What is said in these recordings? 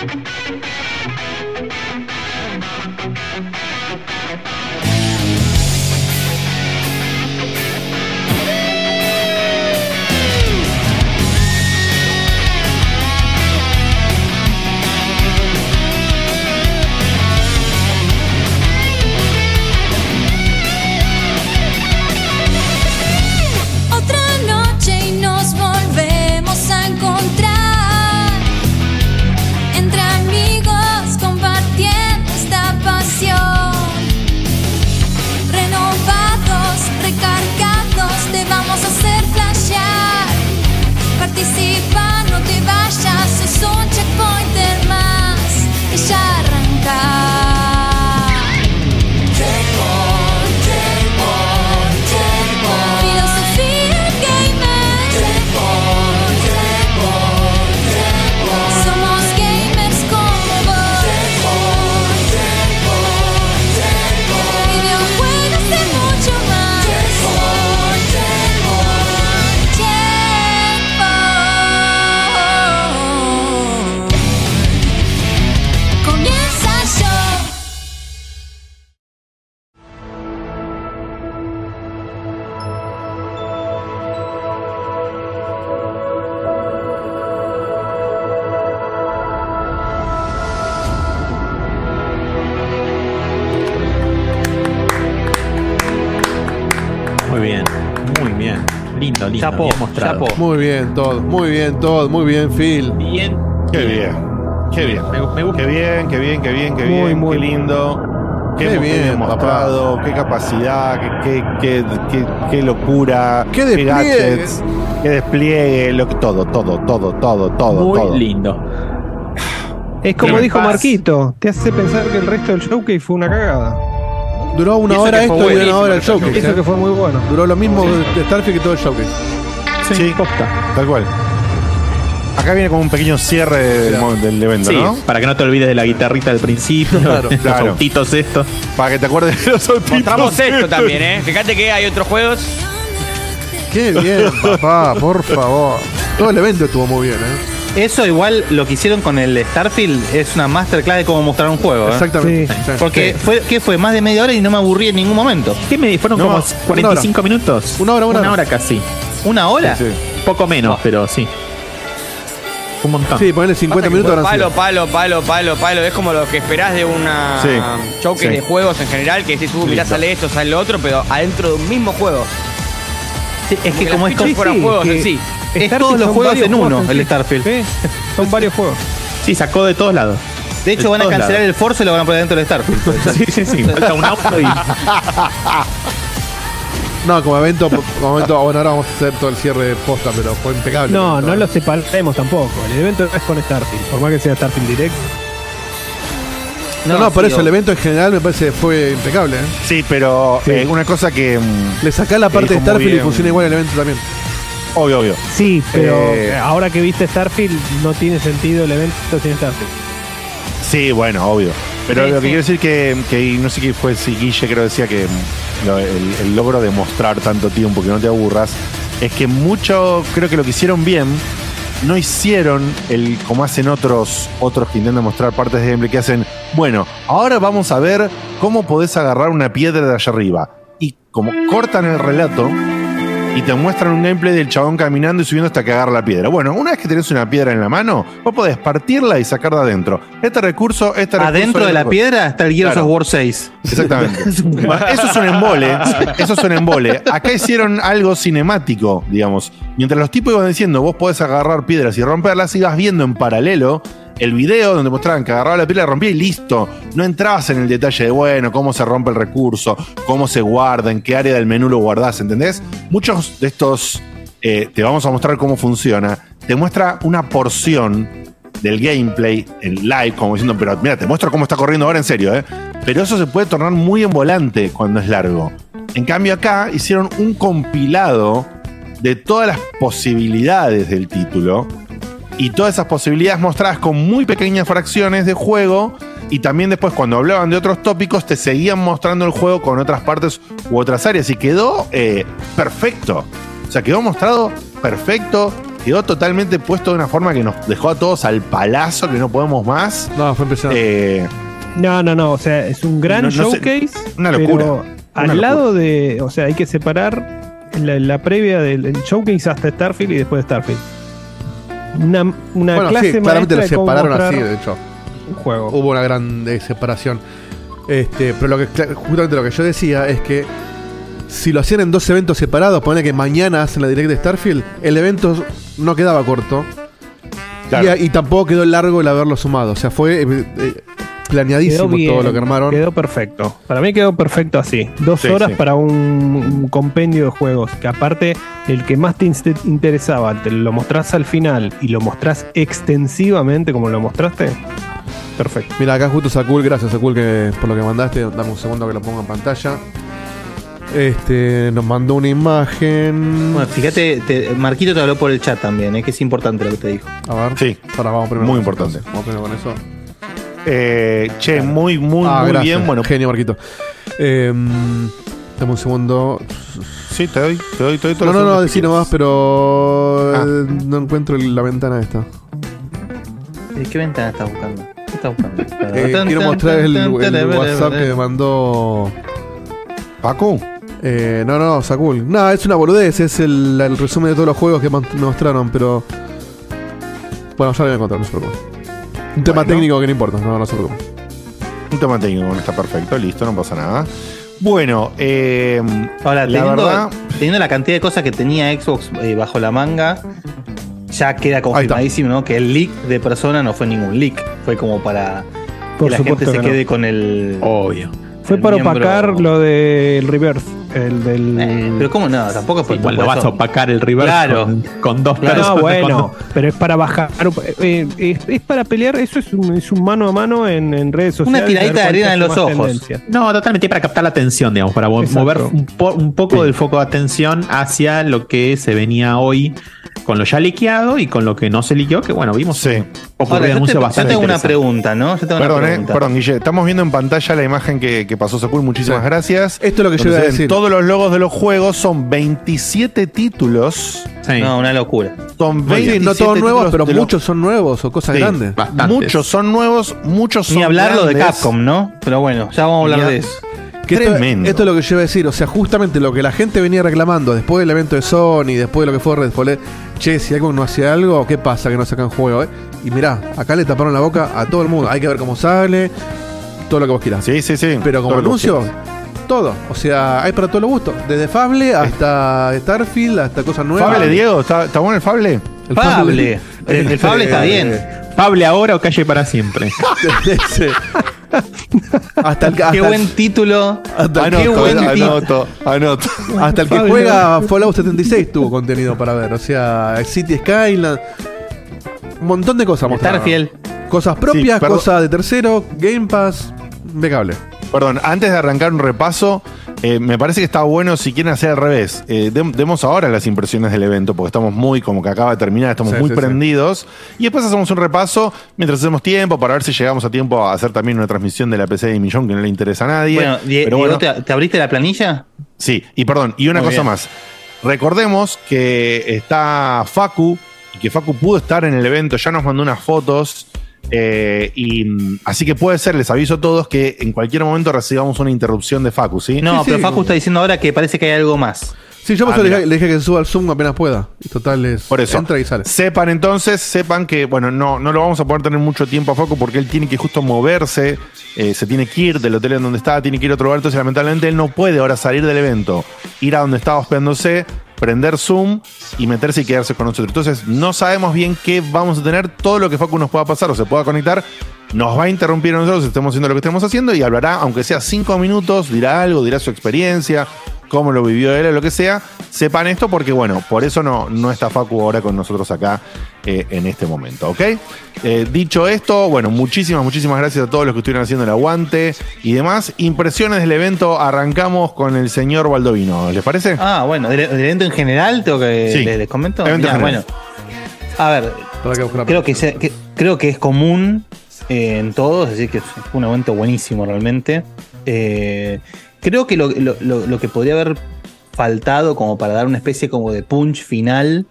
Otra Muy bien, todo. Muy bien, todo. Muy bien, Phil. Bien. Qué bien. Qué bien. Me, me gusta. Qué bien, qué bien, qué bien, qué Muy, bien. muy qué lindo. Qué, Qué bien mostrado, qué capacidad, qué, qué, qué, qué- qué locura, Qué despliegue. gadgets, qué despliegue, lo, todo, todo, todo, todo, todo, Muy todo. lindo. Es como Pero dijo. Marquito, te hace pensar que el resto del showcase fue una cagada. Duró una hora esto y una hora el showcase. showcase. Eso ¿eh? que fue muy bueno. Duró lo mismo de Starfield que todo el showcase. Sí, tal cual. Acá viene como un pequeño cierre del, Claro. mo- del evento, Sí, ¿no? para que no te olvides de la guitarrita del principio, Claro, los claro. autitos estos. Para que te acuerdes de los autitos. Mostramos esto también, ¿eh? Fíjate que hay otros juegos. Qué bien, papá, por favor. Todo el evento estuvo muy bien, ¿eh? Eso igual lo que hicieron con el Starfield es una masterclass de cómo mostrar un juego. ¿eh? Exactamente. Sí. Sí. Porque fue, ¿qué fue? Más de media hora y no me aburrí en ningún momento. ¿Qué me fueron No, como una 45 minutos? Una hora, una hora. casi. ¿Una hora? Sí. Poco menos, pero sí. Un montón. Sí, ponele 50 Pasa que minutos Palo, sido. palo, palo, palo, palo. Es como lo que esperás de una Sí, sí. de juegos en general, que decís, uh, mirá, sale esto, sale lo otro, pero adentro de un mismo juego. Sí, es que como es, como- fueran sí, juegos en sí. es todos los juegos en uno, el sí. Starfield. Sí, son varios juegos. Sí, sacó de todos lados. De hecho, De van a cancelar lados. el Forza y lo van a poner dentro del Starfield. Sí, sí, sí. Falta un auto y. No, como evento, como evento, bueno, ahora vamos a hacer todo el cierre de posta, pero fue impecable. No, no lo separemos tampoco. El evento no es con Starfield, por más que sea Starfield Direct. No, no, por sí, eso el evento en general me parece que fue impecable, ¿eh? Sí, pero Sí. eh, una cosa que. mm, Le sacás la parte de Starfield y funciona igual el evento también. Obvio, obvio. Sí, pero Eh, ahora que viste Starfield, no tiene sentido el evento sin Starfield. Sí, bueno, obvio. Pero Sí, lo que sí. quiero decir que, que no sé qué fue, si Guille creo decía que el logro de mostrar tanto tiempo que no te aburras, es que mucho, creo que lo que hicieron bien, no hicieron el como hacen otros, otros que intentan mostrar partes de gameplay que hacen, bueno, ahora vamos a ver cómo podés agarrar una piedra de allá arriba. Y como cortan el relato y te muestran un gameplay del chabón caminando y subiendo hasta que agarra la piedra. Bueno, una vez que tenés una piedra en la mano, vos podés partirla y sacarla adentro. Este recurso, este recurso. Adentro de la recurso. piedra está el Gears Claro. of War 6. Exactamente. Eso es un embole. Eso es un embole. Acá hicieron algo cinemático, digamos. Mientras los tipos iban diciendo, vos podés agarrar piedras y romperlas, ibas viendo en paralelo el video donde mostraban que agarraba la piedra, la rompía y listo. No entrabas en el detalle de, bueno, cómo se rompe el recurso, cómo se guarda, en qué área del menú lo guardás, ¿entendés? Muchos de estos, eh, te vamos a mostrar cómo funciona, te muestra una porción del gameplay en live, como diciendo, pero mira, te muestro cómo está corriendo ahora en serio, ¿eh? Pero eso se puede tornar muy envolante cuando es largo. En cambio, acá hicieron un compilado de todas las posibilidades del título y todas esas posibilidades mostradas con muy pequeñas fracciones de juego. Y también después, cuando hablaban de otros tópicos, te seguían mostrando el juego con otras partes u otras áreas. Y quedó eh, perfecto. O sea, quedó mostrado perfecto. quedó totalmente puesto de una forma que nos dejó a todos al palazo, que no podemos más. No, fue impresionante. Eh, No, no, no. O sea, es un gran No, no sé, showcase. una locura, pero una al locura. lado de. O sea, hay que separar la, la previa del el showcase hasta Starfield y después de Starfield. Una, una bueno, clase sí, claramente lo separaron así, de hecho. un juego. Hubo una gran eh, separación. Este, pero lo que justamente lo que yo decía es que si lo hacían en dos eventos separados, ponele que mañana hacen la direct de Starfield, el evento no quedaba corto. Claro. Y, y tampoco quedó largo el haberlo sumado. O sea, fue eh, eh, planeadísimo bien, todo lo que armaron. Quedó perfecto. Para mí quedó perfecto así. Dos Sí, horas sí. para un, un compendio de juegos. Que aparte, el que más te interesaba, te lo mostrás al final y lo mostrás extensivamente como lo mostraste. Perfecto. Mira, acá justo Sakul, gracias Sakul que, por lo que mandaste. Dame un segundo que lo ponga en pantalla. Este, nos mandó una imagen. Bueno, fíjate, te- Marquito te habló por el chat también, es que es importante lo que te dijo. A ver. Sí. Para, vamos primero Muy con eso, importante. Vamos primero con eso. Eh, che, muy, muy, ah, muy gracias. bien. Bueno, genio, Marquito. Eh, dame un segundo. sí, te doy, te doy, te doy No, no, no, decí nomás, pero Ah. eh, no encuentro la ventana esta. Eh, ¿Qué ventana estás buscando? ¿Qué estás buscando? Eh, quiero mostrar el, el WhatsApp que me mandó. Paco. Eh, no, no, Sakul. No, es una boludez, es el, el resumen de todos los juegos que man- me mostraron, pero. Bueno, ya lo voy a encontrar, no se preocupen. Un tema Bueno. técnico que no importa, no, no se preocupen. Un tema técnico, está perfecto, listo, no pasa nada. Bueno, eh, Ahora, la teniendo, verdad, teniendo la cantidad de cosas que tenía Xbox eh, bajo la manga, ya queda confirmadísimo, ¿no? Que el leak de persona no fue ningún leak. Fue como para Por que la gente se que no. quede con el. Obvio. Fue el para miembro- opacar lo del reverse. El del. Eh, pero cómo no, tampoco Igual por no vas eso. a opacar el reverse Claro. con, con dos Claro. personas. No, bueno, con- pero es para bajar. eh, es, es para pelear. Eso es un, es un mano a mano en, en redes sociales. tiradita a ver de arena en los ojos. tendencia. No, totalmente para captar la atención, digamos, para Exacto. mover un, po- un poco del foco de atención hacia lo que se venía hoy con lo ya liqueado y con lo que no se liqueó, que bueno, vimos Sí. Ahora, yo, te- yo bastante tengo una pregunta, ¿no? Yo tengo una perdón, eh, pregunta. perdón, Guille. Estamos viendo en pantalla la imagen que, que pasó Sakul. Muchísimas Sí. gracias. Esto es lo que yo iba a decir. Todos los logos de los juegos son 27 títulos. Sí. No, una locura. Son Sí, 27 no todos nuevos, pero muchos son nuevos o cosas Sí. grandes. Bastantes. Muchos son nuevos, muchos son Ni hablarlo de. Capcom, ¿no? Pero bueno, ya vamos a hablar de eso. Que esto, Tremendo. esto es lo que yo iba a decir. O sea, justamente lo que la gente venía reclamando después del evento de Sony, después de lo que fue Redfall, es, che, si algo no hacía algo, ¿qué pasa que no sacan juego? eh? Y mirá, acá le taparon la boca a todo el mundo. Hay que ver cómo sale, todo lo que vos quieras. Sí, sí, sí. Pero como anuncio, todo. O sea, hay para todos los gustos. Desde Fable hasta Starfield, hasta cosas nuevas. Fable, Diego, ¿está, está bueno el Fable? El Fable. El, el Fable está bien. Pable ahora o calle para siempre. Hasta el, hasta Qué buen título. hasta Qué Anoto, buen tip. anoto, anoto. Hasta el que juega Fallout 76 tuvo contenido para ver. O sea, City Skyline. Un montón de cosas mostraron. Starfield. Cosas propias, Sí, cosas de tercero, Game Pass. Impecable. Perdón, antes de arrancar un repaso, eh, me parece que está bueno si quieren hacer al revés. Eh, dem- demos ahora las impresiones del evento, porque estamos muy, como que acaba de terminar, estamos Sí, muy sí, sí. prendidos. Y después hacemos un repaso mientras hacemos tiempo para ver si llegamos a tiempo a hacer también una transmisión de la PC de Millón que no le interesa a nadie. Bueno, Die- Pero Diego, bueno, ¿te, te abriste la planilla? Sí, y perdón, y una Muy cosa bien. más. Recordemos que está Facu, y que Facu pudo estar en el evento, ya nos mandó unas fotos. Eh, y mm, así que puede ser, les aviso a todos que en cualquier momento recibamos una interrupción de Facu, ¿sí? No, Sí, pero sí. Facu está diciendo ahora que parece que hay algo más. Sí, yo por Ah, eso le, dije, le dije que se suba al Zoom apenas pueda. Y total es. Por eso. Entra y sale. Sepan entonces, sepan que, bueno, no, no lo vamos a poder tener mucho tiempo a Facu porque él tiene que justo moverse, eh, se tiene que ir del hotel en donde está, tiene que ir a otro lugar, entonces lamentablemente él no puede ahora salir del evento, ir a donde estaba hospedándose, prender Zoom y meterse y quedarse con nosotros. Entonces no sabemos bien qué vamos a tener, todo lo que Facu nos pueda pasar o se pueda conectar. Nos va a interrumpir nosotros, estemos haciendo lo que estemos haciendo y hablará, aunque sea cinco minutos, dirá algo, dirá su experiencia, cómo lo vivió él o lo que sea, sepan esto porque, bueno, por eso no, no está Facu ahora con nosotros acá eh, en este momento, ¿ok? Eh, dicho esto, bueno, muchísimas, muchísimas gracias a todos los que estuvieron haciendo el aguante y demás. Impresiones del evento, arrancamos con el señor Baldovino, ¿les parece? Ah, bueno, del, del evento en general, tengo que Sí. les, les comento. Evento Mirá, general. bueno, a ver, creo que, se- que- creo que es común eh, en todos, decir, que fue un evento buenísimo realmente. Eh, creo que lo, lo- lo- que podría haber faltado como para dar una especie como de punch final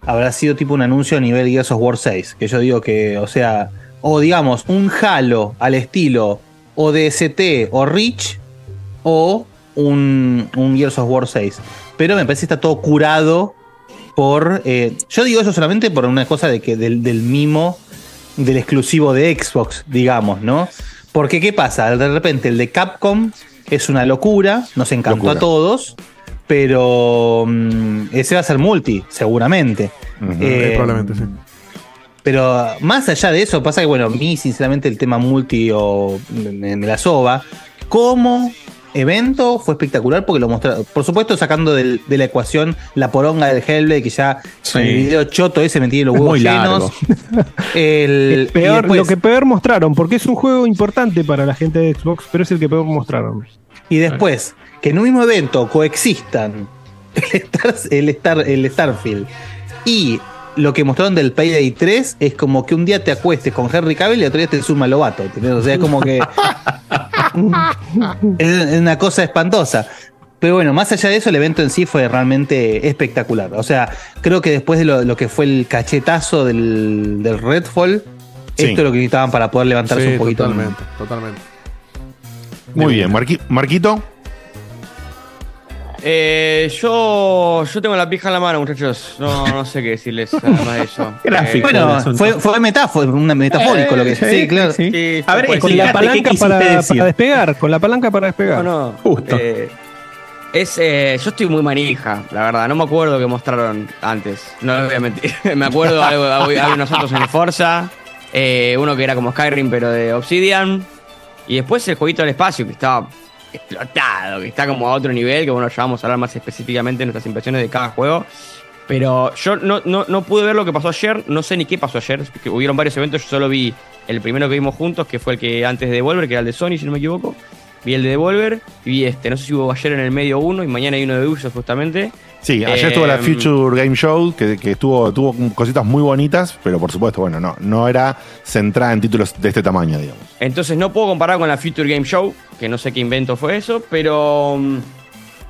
habrá sido tipo un anuncio a nivel Gears of War 6. Que yo digo que, o sea, o digamos, un Halo al estilo o DST o Reach o un, un Gears of War 6. Pero me parece que está todo curado por. eh, yo digo eso solamente por una cosa de que del mimo del exclusivo de Xbox, digamos, ¿no? Porque, ¿qué pasa? De repente el de Capcom es una locura, nos encantó Locura. a todos, pero mm, ese va a ser multi, seguramente. Eh, Eh, probablemente, sí. pero más allá de eso, pasa que, bueno, a mí, sinceramente, el tema multi o me, me la soba. Como evento fue espectacular porque lo mostraron. Por supuesto, sacando del- de la ecuación la poronga del Hellblade, que ya Sí. en el video choto ese me tiene los huevos llenos. El, El peor, después- lo que peor mostraron, porque es un juego importante para la gente de Xbox, pero es el que peor mostraron. Y después, que en un mismo evento coexistan el, Star- el, Star, el Starfield y lo que mostraron del Payday 3 es como que un día te acuestes con Henry Cavill y otro día te suma Lobato. ¿entendés? O sea, es como que. es, una cosa espantosa. Pero bueno, más allá de eso, el evento en sí fue realmente espectacular. O sea, creo que después de lo, lo que fue el cachetazo del, del Redfall, Sí. esto es lo que necesitaban para poder levantarse Sí, un poquito. totalmente, totalmente. Muy bien, Marqui- Marquito. Eh, yo, yo tengo la pija en la mano, muchachos. No, no sé qué decirles además de eso. Gráfico. Eh, Bueno, fue, fue metáforo, una metafórico lo que sí, sí, claro. sí. sí, A ver, con la la Fíjate, ¿qué palanca para, despegar, con la palanca para despegar. No, no. Justo. eh, es, eh, yo estoy muy manija, la verdad. No me acuerdo que mostraron antes. No les voy a mentir. me acuerdo algo, había unos otros en Forza. eh, uno que era como Skyrim, pero de Obsidian. Y después el jueguito del espacio, que estaba explotado, que está como a otro nivel, que bueno, ya vamos a hablar más específicamente de nuestras impresiones de cada juego. Pero yo no, no, no pude ver lo que pasó ayer, no sé ni qué pasó ayer, que hubieron varios eventos, yo solo vi el primero que vimos juntos, que fue el que antes de Devolver, que era el de Sony, si no me equivoco. Vi el de Devolver y vi este, no sé si hubo ayer en el medio uno y mañana hay uno de Ubisoft justamente. Sí, ayer Eh, estuvo la Future Game Show, que, que estuvo, tuvo cositas muy bonitas, pero por supuesto, bueno, no, no era centrada en títulos de este tamaño, digamos. Entonces no puedo comparar con la Future Game Show, que no sé qué invento fue eso, pero. mm,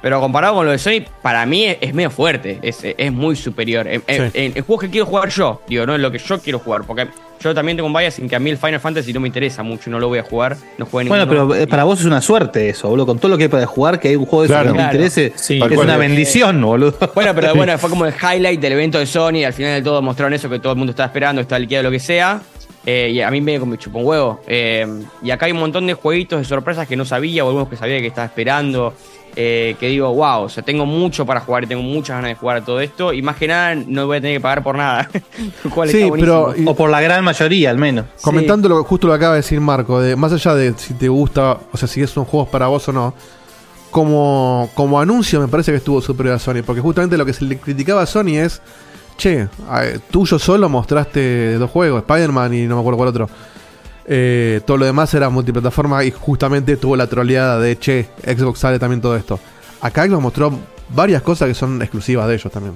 Pero comparado con lo de Sony, para mí es, es medio fuerte, es, es muy superior. En, en- Sí. en- en juegos que quiero jugar yo, digo, no en lo que yo quiero jugar, porque yo también tengo un bias en que a mí el Final Fantasy no me interesa mucho, no lo voy a jugar, no jugué Bueno, pero eh, para vos es una suerte eso, boludo. Con todo lo que hay para jugar, que hay un juego de eso Claro. que no te Claro. interese, Sí, es una bendición, boludo. Bueno, pero bueno, fue como el highlight del evento de Sony. y Al final de todo mostraron eso que todo el mundo estaba esperando, está liquidado lo que sea. Eh, y a mí me me chupó un huevo. Eh, y acá hay un montón de jueguitos de sorpresas que no sabía, o algunos que sabía que estaba esperando. Eh, que digo, wow, o sea, tengo mucho para jugar y tengo muchas ganas de jugar a todo esto. Y más que nada, no voy a tener que pagar por nada. Cual Sí, pero- y- O por la gran mayoría, al menos. Comentando lo, justo lo que acaba de decir Marco, de, más allá de si te gusta, o sea, si son juegos para vos o no, como, como anuncio me parece que estuvo superior a Sony, porque justamente lo que se le criticaba a Sony es, che, tuyo solo mostraste dos juegos, Spider-Man y no me acuerdo cuál otro. Eh, todo lo demás era multiplataforma y justamente tuvo la troleada de, che, Xbox sale también todo esto. Acá Xbox mostró varias cosas que son exclusivas de ellos también.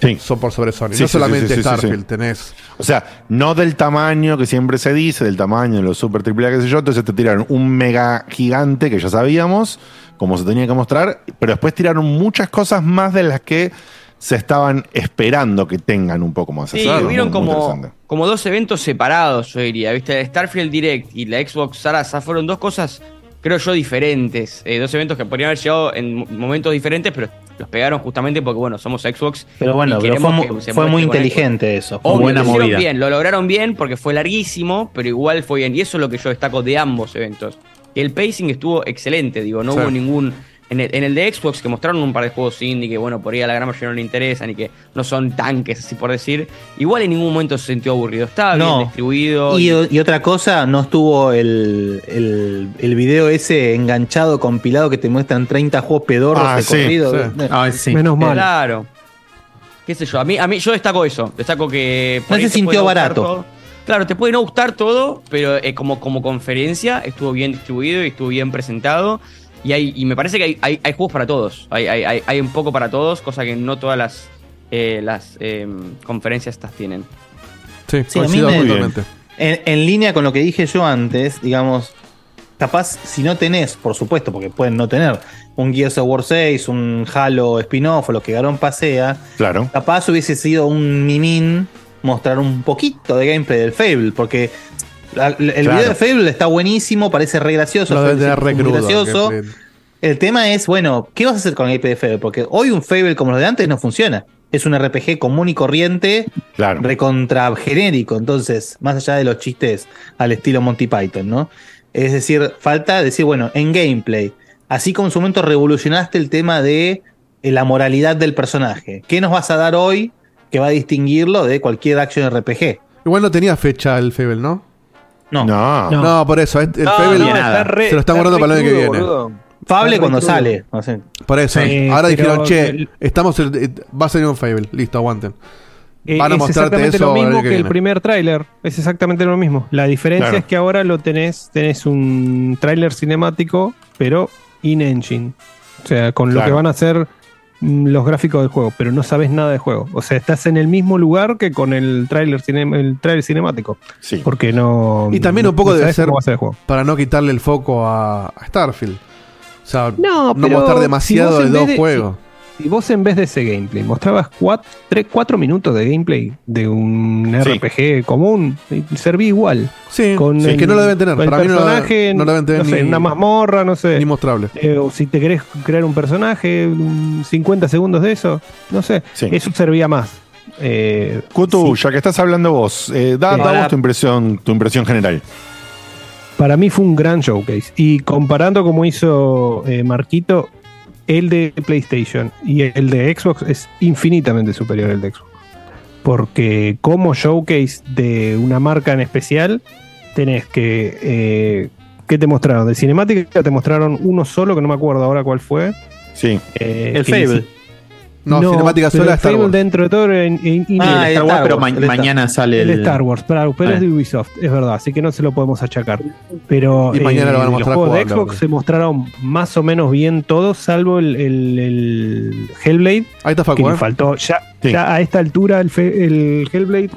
Sí. Son por sobre Sony. Sí, no sí, solamente Starfield, tenés... O sea, no del tamaño que siempre se dice, del tamaño de los super triple A, qué sé yo. Entonces te tiraron un mega gigante que ya sabíamos, como se tenía que mostrar, pero después tiraron muchas cosas más de las que se estaban esperando que tengan un poco más. Sí, Eso es hubieron muy- como, como dos eventos separados, yo diría. ¿Viste? El Starfield Direct y la Xbox Sarasa fueron dos cosas, creo yo, diferentes. Eh, dos eventos que podrían haber llegado en mo- momentos diferentes, pero los pegaron justamente porque, bueno, somos Xbox. Pero bueno, y pero fue, fue muy inteligente eso. Obvio, buena lo hicieron movida. bien, lo lograron bien porque fue larguísimo, pero igual fue bien. Y eso es lo que yo destaco de ambos eventos. El pacing estuvo excelente, digo, no Sí. hubo ningún. En el, en el de Xbox, que mostraron un par de juegos indie que, bueno, por ahí a la gran mayoría no le interesan y que no son tanques, así por decir, igual en ningún momento se sintió aburrido. Estaba No. bien distribuido. Y, y- y otra cosa, no estuvo el, el, el video ese enganchado, compilado que te muestran 30 juegos pedorros Ah, de sí, corrido. sí. Ah, sí. Menos mal. Claro. Qué sé yo, a mí, a mí yo destaco eso. Destaco que. No se sintió barato. todo. Claro, te puede no gustar todo, pero eh, como, como conferencia estuvo bien distribuido y estuvo bien presentado. Y, hay, y me parece que hay, hay, hay juegos para todos. Hay, hay, hay, hay un poco para todos, cosa que no todas las, eh, las eh, conferencias estas tienen. Sí, Sí, a mí coincido me- totalmente. En, en línea con lo que dije yo antes, digamos, capaz, si no tenés, por supuesto, porque pueden no tener un Gears of War 6, un Halo spin-off o lo que Garón pasea, Claro. capaz hubiese sido un mimín mostrar un poquito de gameplay del Fable, porque la- el Claro. video de Fable está buenísimo, parece re gracioso, Lo Fable re crudo. gracioso. El tema es, bueno, ¿qué vas a hacer con el gameplay de Fable? Porque hoy un Fable como los de antes no funciona. Es un RPG común y corriente, Claro. recontra genérico. Entonces, más allá de los chistes al estilo Monty Python, ¿no? Es decir, falta decir, bueno, en gameplay, así como en su momento revolucionaste el tema de eh, la moralidad del personaje. ¿Qué nos vas a dar hoy que va a distinguirlo de cualquier action RPG? Igual no tenía fecha el Fable, ¿no? No. No. No, No. por eso. El No, Fable no, está re- se lo están está guardando para el año que viene. boludo. Fable Está cuando crudo. sale. no sé. Por eso. Sí, Ahora dijeron, che, el- estamos el- eh, va a salir un Fable. Listo, aguanten. Eh, Van a es mostrarte exactamente eso lo mismo que que, el primer tráiler. Es exactamente lo mismo. La diferencia Claro. es que ahora lo tenés, tenés un tráiler cinemático, pero in-engine. O sea, con lo que van a hacer los gráficos del juego, pero no sabes nada del juego. O sea, estás en el mismo lugar que con el tráiler cine- el tráiler cinemático. Sí. Porque no. Y también un no poco debe sabes ser ser el juego. para no quitarle el foco a, a Starfield. O sea, No, no mostrar si demasiado de dos de- juegos. Si vos en vez de ese gameplay mostrabas 4 minutos de gameplay de un. RPG común, servía igual. Sí, Con sí, el, que no lo deben tener. Para mí no personaje, no lo deben tener no sé, ni, una mazmorra, no sé. ni mostrable. Eh, o si te querés crear un personaje, un 50 segundos de eso, no sé. Sí. Eso servía más. Eh, Kutu, sí, ya que estás hablando vos, eh, da, da vos tu impresión, tu impresión general. para mí fue un gran showcase. Y comparando como hizo eh, Marquito, el de PlayStation y el de Xbox es infinitamente superior al de Xbox. Porque como showcase de una marca en especial, tenés que... Eh, ¿Qué te mostraron? De cinemática te mostraron uno solo, que no me acuerdo ahora cuál fue. Sí. Eh, El Fable. Si- No, cinemática pero sola Star Wars. dentro de todo era in- in- in- Ah, el Star Wars, pero ma- el Star- mañana sale el el, Star Wars, pero Ah. es de Ubisoft, es verdad, así que no se lo podemos achacar. Pero Y mañana lo van a los mostrar juegos de Xbox se mostraron más o menos bien todos, salvo el, el- el Hellblade, Ahí está que Facu, le ¿eh? faltó. Ya, Sí. ya a esta altura el, fe- el Hellblade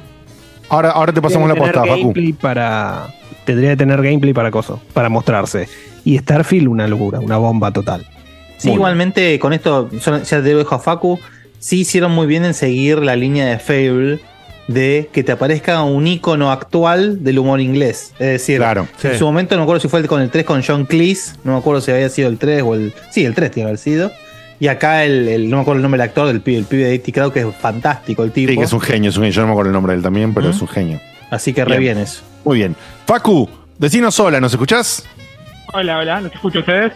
Ahora, ahora te pasamos la tendría que posta, tener Facu. para tendría que tener gameplay para coso, para mostrarse. Y Starfield una locura, una bomba total. Sí, Muy igualmente con esto, ya te dejo a Facu, sí hicieron muy bien en seguir la línea de Fable de que te aparezca un icono actual del humor inglés. Es decir, Claro. Sí. en su momento no me acuerdo si fue el con el 3 con John Cleese, no me acuerdo si había sido el 3 o el... Sí, el 3 tiene que haber sido. Y acá el, el- no me acuerdo el nombre del actor, del pibe, el pibe de IT Crowd, que es fantástico el tipo. Sí, que es un genio, es un genio. Yo no me acuerdo el nombre de él también, pero ¿Mm? es un genio. Así que re Bien. bien eso. Muy bien. Facu, decinos sola, ¿nos escuchás? Hola, hola, ¿los escucho a ustedes?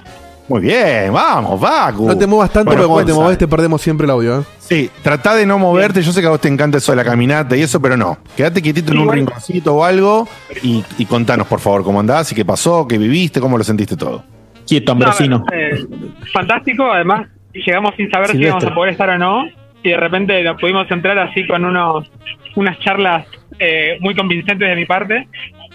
Muy bien, vamos, Facu. No te muevas tanto Bueno, porque cuando te mueves te perdemos siempre el audio, ¿eh? Sí, tratá de no moverte. Yo sé que a vos te encanta eso de la caminata y eso, pero no. Quédate quietito en un rinconcito o algo y, y contanos, por favor, cómo andás y qué pasó, qué viviste, cómo lo sentiste todo. Quieto, No, Ambrosino. eh, fantástico, además llegamos sin saber si íbamos a poder estar o no y de repente nos pudimos entrar así con unos unas charlas eh, muy convincentes de mi parte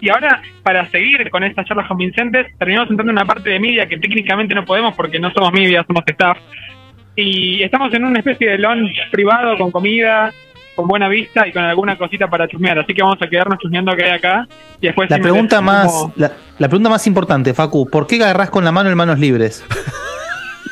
y ahora para seguir con estas charlas convincentes terminamos entrando en una parte de media que técnicamente no podemos porque no somos media, somos staff y estamos en una especie de lounge privado con comida con buena vista y con alguna cosita para chusmear, así que vamos a quedarnos chusmeando que hay acá y después La pregunta más, como- la, la pregunta más importante, Facu, ¿por qué agarrás con la mano en manos libres?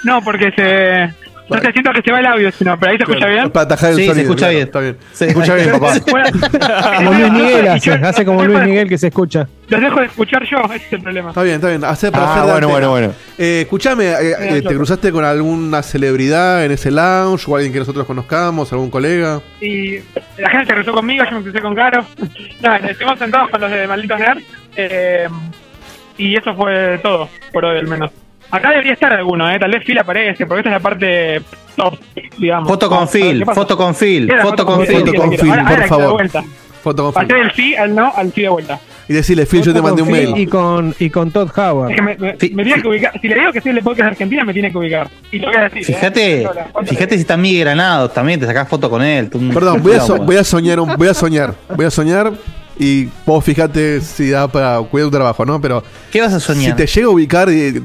No, porque se. No te siento que se va el audio, sino, pero ahí se escucha bien. Para atajar el Sí, se escucha claro, bien. Está bien. Se escucha bien, papá. Como Luis Miguel hace, hace como Luis Miguel que se escucha. Los dejo de escuchar yo, ese es el problema. Está bien, está bien. Hacer para Ah, hacer bueno, bueno, bueno. Eh, escuchame, eh, eh, ¿te cruzaste con alguna celebridad en ese lounge o alguien que nosotros conozcamos, algún colega? Y la gente se cruzó conmigo, yo me crucé con Caro. No, estuvimos sentados con los de Malditos Nerds. eh, y eso fue todo, por hoy al menos. Acá debería estar alguno, eh, tal vez Phil aparece, porque esta es la parte top, digamos. Foto con Phil, foto con Phil, foto con Phil. Foto con. Phil, Ahora- por ahora favor. Foto con Pasé Phil. del sí al no al sí de vuelta. Y decirle, Phil, yo te mandé un Phil mail. Y con, y con Todd Howard. Es que me, me- Fi- me tiene que ubicar. Si le digo que soy el podcast de Argentina, me tiene que ubicar. Y lo voy a decir. Fíjate, ¿eh? Hola, ¿cuánto fíjate si está Miguel Granado también, te sacás foto con él. tú- Perdón, voy a, so- No, voy a soñar, un- voy a soñar, voy a soñar y vos fíjate si da para cuidar tu trabajo, ¿no? Pero ¿Qué vas a soñar? si te llega a ubicar, y-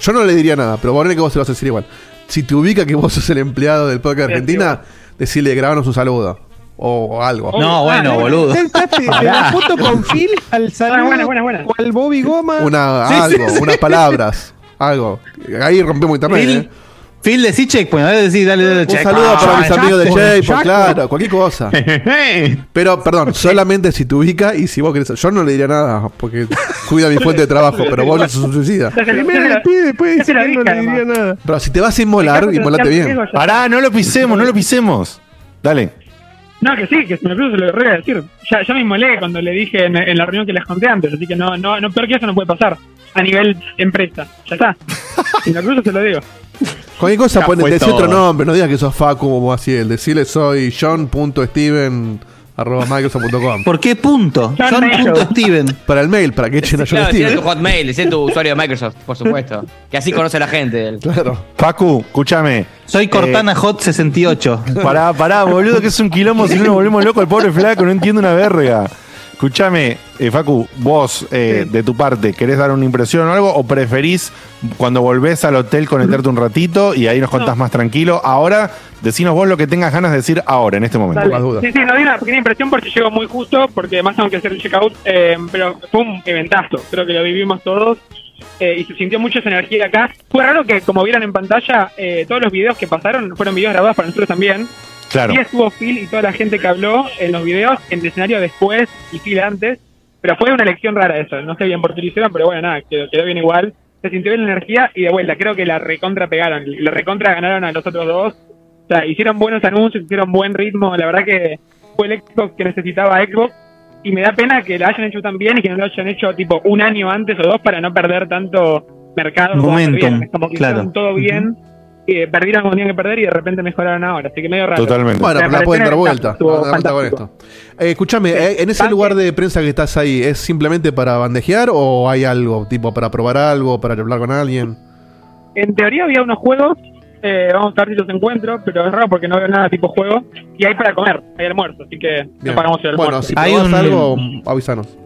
yo no le diría nada, pero ponele que vos se lo vas a decir igual. Si te ubica que vos sos el empleado del podcast de Sí, Argentina, decirle, grabanos un saludo. o algo. No, bueno, boludo. Sentaste de la foto con Phil al saludo buena, buena, buena. o al Bobby Goma. Una, Sí, algo, sí, sí. unas palabras, algo. Ahí rompemos internet. Phil, ¿eh? Phil decí checkpoint, a ver decir, dale, dale, Un check. saludo para Ah, mis amigos de Jackpot. claro, cualquier cosa. Pero, perdón, solamente si te ubica y si vos querés. Yo no le diría nada porque cuida mi fuente de trabajo, pero vos no sos un suicida. Primero le pide, después dice que no le diría nada. Pero si te vas a inmolar, inmolate bien. Pará, no lo pisemos, no lo pisemos. Dale. No, que sí, que si me cruzo se lo voy a decir. Ya, ya me inmolé cuando le dije en, en la reunión que les conté antes, así que no, no, no, peor que eso no puede pasar a nivel empresa. Ya está. Si me cruzo se lo digo. Cualquier cosa, fue decí otro nombre, no digas que sos Facu o así. El decirle soy john.steven arroba microsoft.com. ¿Por qué punto? John John Steven. Para el mail, para que echen a John Claro, decir tu Steven. Hotmail, decir tu usuario de Microsoft, por supuesto. Que así conoce a la gente. él. Claro. Facu, escúchame. Soy Cortana Hot 68. Pará, pará, boludo, que es un quilombo si no nos volvemos locos el pobre flaco, no entiendo una verga. Escúchame, eh, Facu, vos, eh, de tu parte, ¿querés dar una impresión o algo? ¿O preferís cuando volvés al hotel conectarte un ratito y ahí nos contás más tranquilo? Ahora, decinos vos lo que tengas ganas de decir ahora, en este momento. Dale. las dudas. Sí, sí, no di una pequeña impresión porque llegó muy justo, porque además tengo que hacer el checkout, eh, pero fue un eventazo, creo que lo vivimos todos eh, y se sintió mucho esa energía acá. Fue raro que, como vieron en pantalla, eh, todos los videos que pasaron fueron videos grabados para nosotros también. Claro. Sí estuvo Phil y toda la gente que habló en los videos, en el escenario después y Phil antes, pero fue una elección rara eso, no sé bien por qué lo hicieron, pero bueno, nada, quedó, quedó bien igual. Se sintió bien la energía y de vuelta, creo que la recontra pegaron, la recontra ganaron a los otros dos. O sea, hicieron buenos anuncios, hicieron buen ritmo, la verdad que fue el Xbox que necesitaba Xbox y me da pena que lo hayan hecho tan bien y que no lo hayan hecho tipo un año antes o dos para no perder tanto mercado. como Momentum. Es como que claro. hicieron todo bien, eh, perdieron como tenían que perder y de repente mejoraron ahora, así que medio raro. Totalmente. Bueno, la pueden dar vuelta. vuelta con fantástico. esto. Eh, escúchame, eh, en ese Tanque. lugar de prensa que estás ahí, ¿es simplemente para bandejear o hay algo, tipo para probar algo, para hablar con alguien? En teoría había unos juegos, eh, vamos a ver si los encuentro, pero es raro porque no veo nada tipo juego. Y hay para comer, hay almuerzo, así que Bien. no pagamos el Bueno, almuerzo. si Hay un- algo, avísanos.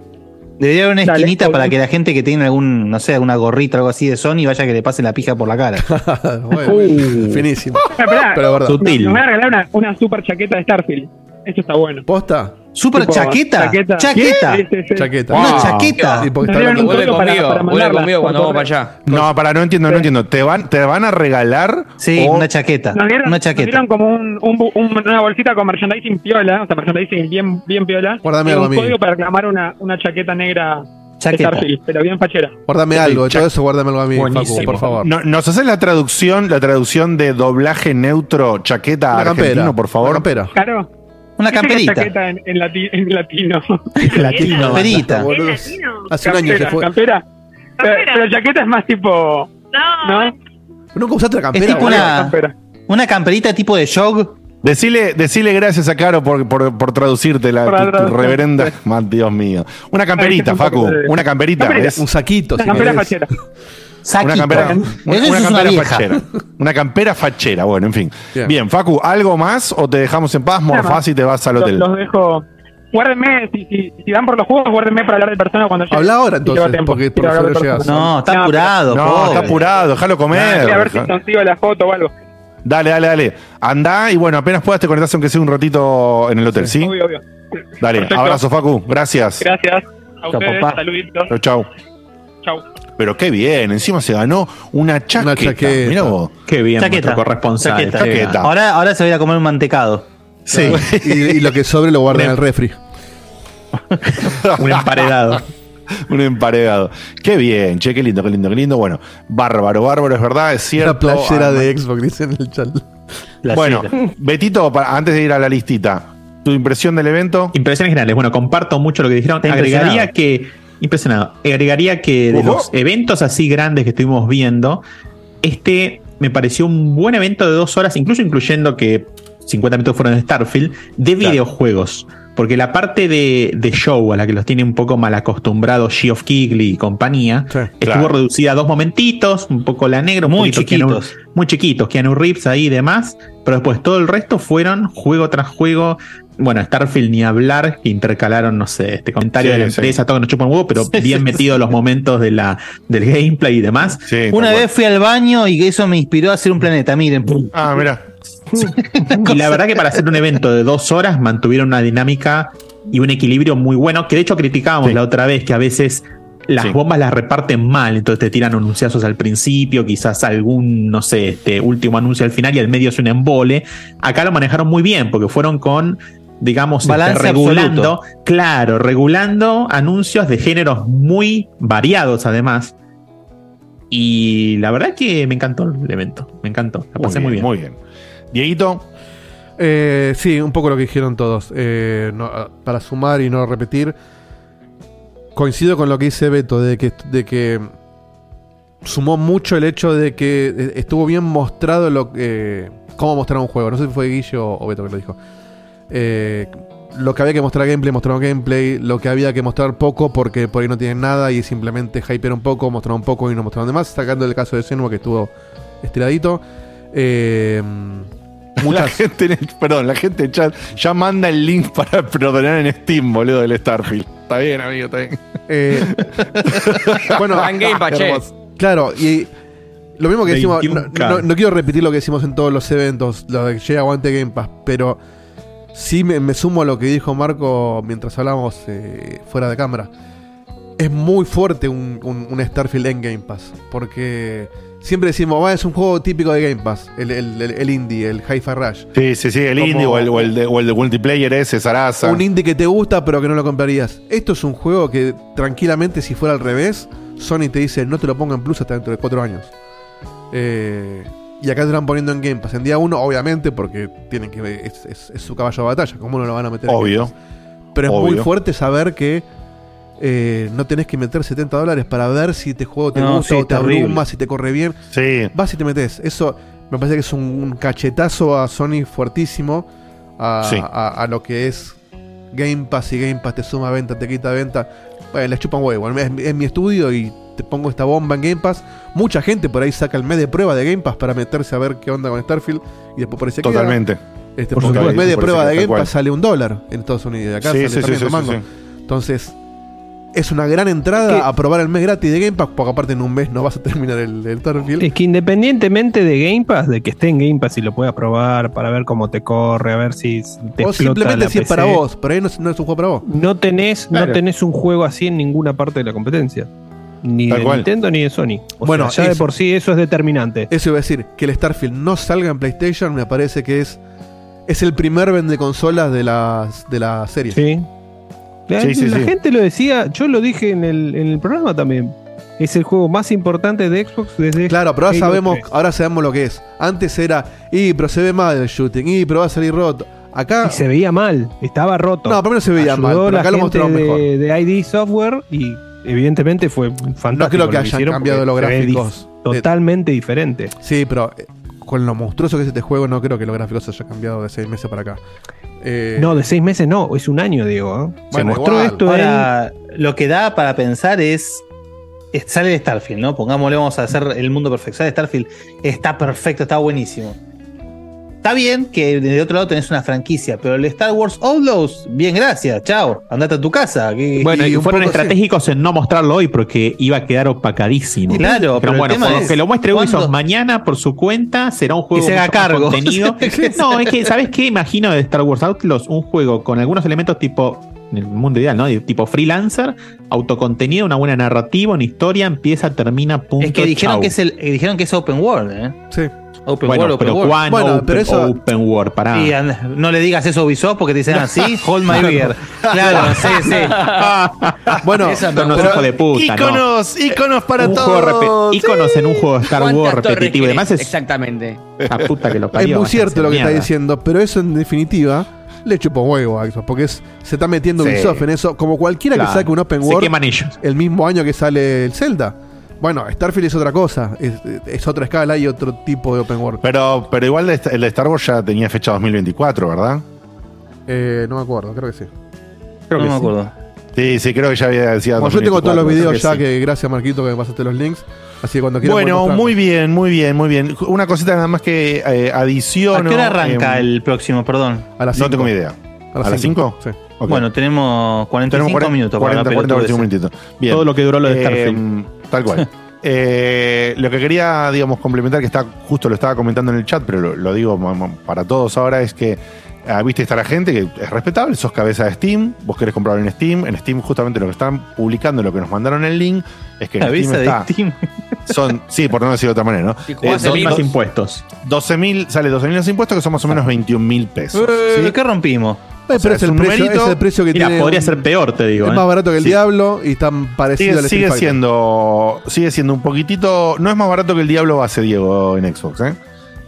Debería haber una Dale, esquinita para que la gente que tiene algún, no sé, alguna gorrita o algo así de Sony vaya que le pase la pija por la cara. bueno, Uh. finísimo. Pero, esperá, Pero verdad. Sutil. nos van a regalar una, una super chaqueta de Starfield. Eso está bueno. ¿Posta? ¿Super Tipo, chaqueta? chaqueta. ¿Chaqueta? Sí, sí, sí. Chaqueta. ¿Una chaqueta? Y porque Nos está Vuelve para- conmigo, para conmigo cuando vamos para allá. No, pará, no entiendo, no entiendo. ¿Te van, te van a regalar? Sí, o- una chaqueta. Nos dieron, Una nos chaqueta. dieron como un, un un- una bolsita con merchandising piola, o sea, merchandising bien, bien piola. Guárdame y algo un a mí. código para reclamar una, una chaqueta negra Chaqueta. Starfield, pero bien fachera. Guárdame algo, todo eso guárdame algo a mí, Facu, Buenísimo. por favor. No- ¿Nos haces la traducción, la traducción de doblaje neutro chaqueta Una argentino, campera, por favor? campera. Claro. Una ¿Qué es camperita. en, en, lati- en latino. Latino. Camperita. Hace un año se fue. campera. Pero, Campera. pero chaqueta es más tipo. No, ¿No? Nunca usaste la campera, Es tipo una- Campera. Una camperita tipo de jog. Decile, decile gracias a Caro por, por, por traducirte la Por tu- reverenda. Dios mío. Una camperita, Facu. Una camperita. Camperita. Un saquito, Una si campera fachera. Saquito. Una campera, una, campera vieja. fachera. Una campera fachera. Bueno, en fin. Bien. Bien. Facu, ¿algo más o te dejamos en paz, morfás y te vas al Los, hotel? los dejo. Guárdenme, si, si, si dan por los juegos, guárdenme para hablar de persona cuando llegue. Habla ahora, entonces, tiempo. porque por favor llegas. No, está No, apurado. No, pobre. está apurado, déjalo comer. Voy a ver si consigo la foto o algo. Dale, dale, dale. Andá y bueno, apenas puedas te conectás aunque sea un ratito en el hotel, ¿sí? Obvio, obvio. Dale, Perfecto. abrazo, Facu. Gracias. Gracias. A ustedes, papá. saluditos. Chau, chau. Chau. Pero qué bien, encima se ganó una chaqueta. chaqueta. Mirá vos. Qué bien, Chaqueta. corresponsal. Chaqueta. Ahora, ahora se va a ir a comer un mantecado. Sí, Y, y lo que sobre lo guardan en el refri. un emparedado. Un emparedado. Qué bien, che, qué lindo, qué lindo, qué lindo. Bueno, bárbaro, bárbaro, es verdad, es cierto. La playera de Xbox, dice en el chat. Bueno, Betito, antes de ir a la listita, tu impresión del evento. Impresiones generales. Bueno, comparto mucho lo que dijeron. Agregaría que. Impresionado. Agregaría que de los eventos así grandes que estuvimos viendo, este me pareció un buen evento de dos horas, incluso incluyendo que 50 minutos fueron de Starfield, de Claro. videojuegos. Porque la parte de, de show a la que los tiene un poco mal acostumbrados Geoff Keighley y compañía, Sí, estuvo claro. reducida a dos momentitos, un poco la negra, un Muy Keanu- chiquitos. muy chiquitos, Keanu Reeves ahí y demás, pero después todo el resto fueron juego tras juego. Bueno, Starfield ni hablar, que intercalaron, no sé, este comentario Sí, de la sí. empresa, todo que nos chupan huevo, pero bien metidos los momentos de la, del gameplay y demás. Sí, Una vez fui al baño y eso me inspiró a hacer un planeta. Miren. Ah, mira. Y la verdad que para hacer un evento de dos horas mantuvieron una dinámica y un equilibrio muy bueno, que de hecho criticábamos Sí. la otra vez que a veces las Sí. bombas las reparten mal, entonces te tiran anunciazos al principio, quizás algún, no sé, este último anuncio al final y al medio es un embole. Acá lo manejaron muy bien porque fueron con, digamos, este, Balance regulando, claro, regulando anuncios de géneros muy variados además. Y la verdad que me encantó el evento, me encantó, la pasé muy bien. Muy bien. Dieguito, Eh, sí, un poco lo que dijeron todos. Eh, no, ah, para sumar y no repetir, coincido con lo que dice Beto, de que, de que sumó mucho el hecho de que eh, estuvo bien mostrado lo que, cómo mostrar un juego. No sé si fue Guillo o Beto que lo dijo. Eh, lo que había que mostrar gameplay, mostraron gameplay. Lo que había que mostrar poco porque por ahí no tienen nada y simplemente hypearon un poco, mostraron un poco y no mostraron demás. Sacando el caso de Senua que estuvo estiradito. Eh, la muchas, gente, en el- perdón, la gente en chat ya manda el link para preordenar en Steam, boludo, del Starfield. Está bien, amigo, está bien. Eh, bueno, En Game Pass, che. hermoso. claro, y lo mismo que decimos, no, 21K. no- no quiero repetir lo que decimos en todos los eventos, lo de que llega aguante Game Pass, pero sí me, me sumo a lo que dijo Marco mientras hablábamos eh, fuera de cámara. Es muy fuerte un, un- un Starfield en Game Pass, porque siempre decimos, "Ah, es un juego típico de Game Pass, el, el- el- el indie, el Hi-Fi Rush. Sí, sí, sí, el Como- indie o el, o el de, o el de multiplayer ese, Sarasa. Un indie que te gusta pero que no lo comprarías. Esto es un juego que tranquilamente si fuera al revés, Sony te dice no te lo ponga en plus hasta dentro de cuatro años. Eh, y acá te lo van poniendo en Game Pass. En día uno, obviamente, porque tienen que es, es- es su caballo de batalla. ¿Cómo no lo van a meter en Game Obvio. Pass? Pero es muy Obvio. fuerte saber que eh, no tenés que meter 70 dólares para ver si te juego te No, gusta sí, o te terrible. abruma, si te corre bien. Sí, Vas y te metes. Eso me parece que es un, un cachetazo a Sony fuertísimo a, Sí. a- a lo que es Game Pass y Game Pass te suma venta, te quita venta. Bueno, les chupan huevo. Es, es mi estudio y te pongo esta bomba en Game Pass. Mucha gente por ahí saca el mes de prueba de Game Pass para meterse a ver qué onda con Starfield y después por ahí se queda. totalmente. Este, Por porque el mes de prueba de que Game. Pass sale un dólar en Estados Unidos. Y acá Sí, sale sí, sí, también sí, un sí, mango. sí. Entonces, es una gran entrada Es que- a probar el mes gratis de Game Pass, porque aparte en un mes no vas a terminar el, el Starfield. Es que independientemente de Game Pass, de que esté en Game Pass y lo puedas probar para ver cómo te corre, a ver si te o explota simplemente la si es para vos, pero ahí no es, no es un juego para vos. No tenés, Claro. no tenés un juego así en ninguna parte de la competencia. Ni Tal de cual. Nintendo ni de Sony. O Bueno, sea, ya de por sí eso es determinante. Eso iba a decir, que el Starfield no salga en PlayStation me parece que es es el primer vende consolas de la, de la serie. Sí. La, Sí, sí, la sí. gente lo decía, yo lo dije en el, en el programa también. Es el juego más importante de Xbox desde. Claro, pero ahora Halo sabemos, 3. ahora sabemos lo que es. Antes era, y pero se ve mal el shooting, y pero va a salir roto. Acá, Y se veía mal, estaba roto. no, primero se veía Ayudó mal, pero la acá lo gente de, mejor. de ID Software y evidentemente fue fantástico. No creo que lo hayan hicieron cambiado los gráficos. Totalmente diferente. Sí, pero eh, con lo monstruoso que es este juego, no creo que los gráficos se hayan cambiado de seis meses para acá. Eh, No, de seis meses no, es un año, Diego. ¿eh? Se mostró igual. esto en- Ahora, lo que da para pensar es. es- Sale de Starfield, ¿no? Pongámosle, vamos a hacer el mundo perfecto. Sale de Starfield, está perfecto, está buenísimo. Está bien que de otro lado tenés una franquicia, pero el Star Wars Outlaws, bien, gracias, chao, andate a tu casa. que- Bueno, Y fueron estratégicos en no mostrarlo hoy porque iba a quedar opacadísimo. Claro, pero pero el bueno, tema por es, que lo muestre ¿cuándo? Ubisoft mañana por su cuenta, será un juego Que se haga cargo. contenido. no, es que, ¿sabes qué? Imagino de Star Wars Outlaws un juego con algunos elementos tipo, en el mundo ideal, ¿no? Tipo freelancer, autocontenido, una buena narrativa, una historia, empieza, termina, punto, Es que dijeron chau. que es, el, dijeron que es Open World, ¿eh? Sí. Open Bueno, World, Open pero World. ¿cuándo Bueno, open, pero eso- open World? Pará. Y no le digas eso a Ubisoft porque te dicen así, hold my beer. Claro, sí, sí. Bueno, Esa Son me unos acuerdo. hijos de puta, ¿no? Íconos, íconos para Un todos. íconos en un juego de Star Wars ¿Cuántas torres repetitivo. querés? Además es Exactamente. la puta que lo es parió. muy cierto lo que está diciendo, pero eso en definitiva le chupa un huevo a Xbox, porque es- se está metiendo Sí. Ubisoft en eso, como cualquiera Claro. que saque un Open Se World queman ellos. el mismo año que sale el Zelda. Bueno, Starfield es otra cosa, es, es otra escala y otro tipo de Open World. Pero, pero igual el de Star Wars ya tenía fecha 2024, ¿verdad? Eh, no me acuerdo, creo que sí. Creo no que me sí. acuerdo. Sí, sí, creo que ya había decía. Bueno, yo tengo todos los 2024, videos ya, sí. que gracias Marquito que me pasaste los links. Así que cuando quieras Bueno, muy bien, muy bien, muy bien. Una cosita nada más que eh, ¿A adiciono. qué hora arranca eh, el próximo, perdón? A las No cinco. tengo ni idea. A ¿A las cinco. 5? Sí. Bueno, tenemos 45 Tenemos 40, minutos para 40, la 40, pelotudeces. 45 minutitos. Bien. Todo lo que duró lo de Eh, Starfield. Tal cual. Eh, lo que quería, digamos, complementar, que está justo lo estaba comentando en el chat, pero lo, lo digo para todos ahora, es que ah, viste está la gente que es respetable, sos cabeza de Steam, vos querés comprarlo en Steam, en Steam justamente lo que están publicando, lo que nos mandaron el link, es que en Steam de Steam. son, sí, por no decirlo de otra manera, ¿no? Si Eh, son Más impuestos. 12.000, sale 12.000 los impuestos, que son más o menos 21 mil pesos. Eh, ¿sí? ¿Qué rompimos? Eh, O sea, pero es es, el precio, numerito. es el precio que Mira, tiene. podría un- ser peor, te digo. Es ¿eh? más barato que el Sí. Diablo y tan parecido Sigue, al Street sigue siendo sigue siendo un poquitito no es más barato que el Diablo base Diego en Xbox ¿eh?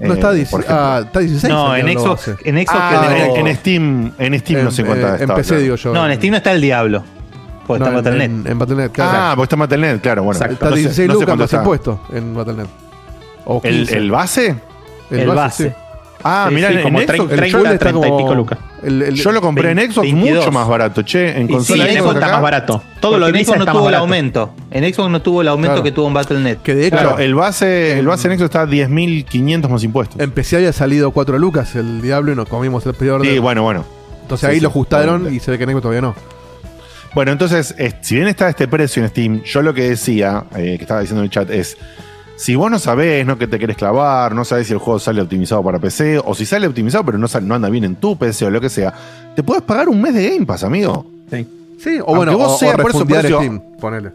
No Eh, está, por 10 ejemplo. ah, está 16. No, el en Xbox, base. en Xbox Ah, tenemos- en, en Steam en Steam no sé En- cuánto eh, está En PC claro. digo yo. No, en Steam no está el Diablo. Porque No, está en en, Battle.net. en, en Battle.net, claro. ah porque está en Battle.net claro bueno Exacto. está no sé- 16 no sé lucas más está. impuesto en Battle.net. ¿El, 15. el base El base. sí. Ah Sí, mira sí, como en 30, Xbox, el 30, full está 30 y como- pico lucas. el- el- yo lo compré en Xbox 22. mucho más barato che en Y Sí, consola en Xbox está acá, más barato. Todo lo de Xbox no tuvo el aumento. En Xbox no tuvo el aumento Claro. que tuvo en Battle.net. Que de hecho, claro el base el base en Xbox está a 10.500 más impuestos en PC había salido 4 lucas el Diablo y nos comimos el peor sí bueno bueno Entonces Sí, ahí sí, lo ajustaron y se ve que en Xbox todavía no. Bueno, entonces, si bien está este precio en Steam, yo lo que decía, eh, que estaba diciendo en el chat, es: si vos no sabés, no que te querés clavar, no sabés si el juego sale optimizado para PC, o si sale optimizado pero no, anda bien en tu PC o lo que sea, te puedes pagar un mes de Game Pass, amigo. Sí, o Aunque bueno, vos o, sea o por eso refundear precio- Steam, ponele.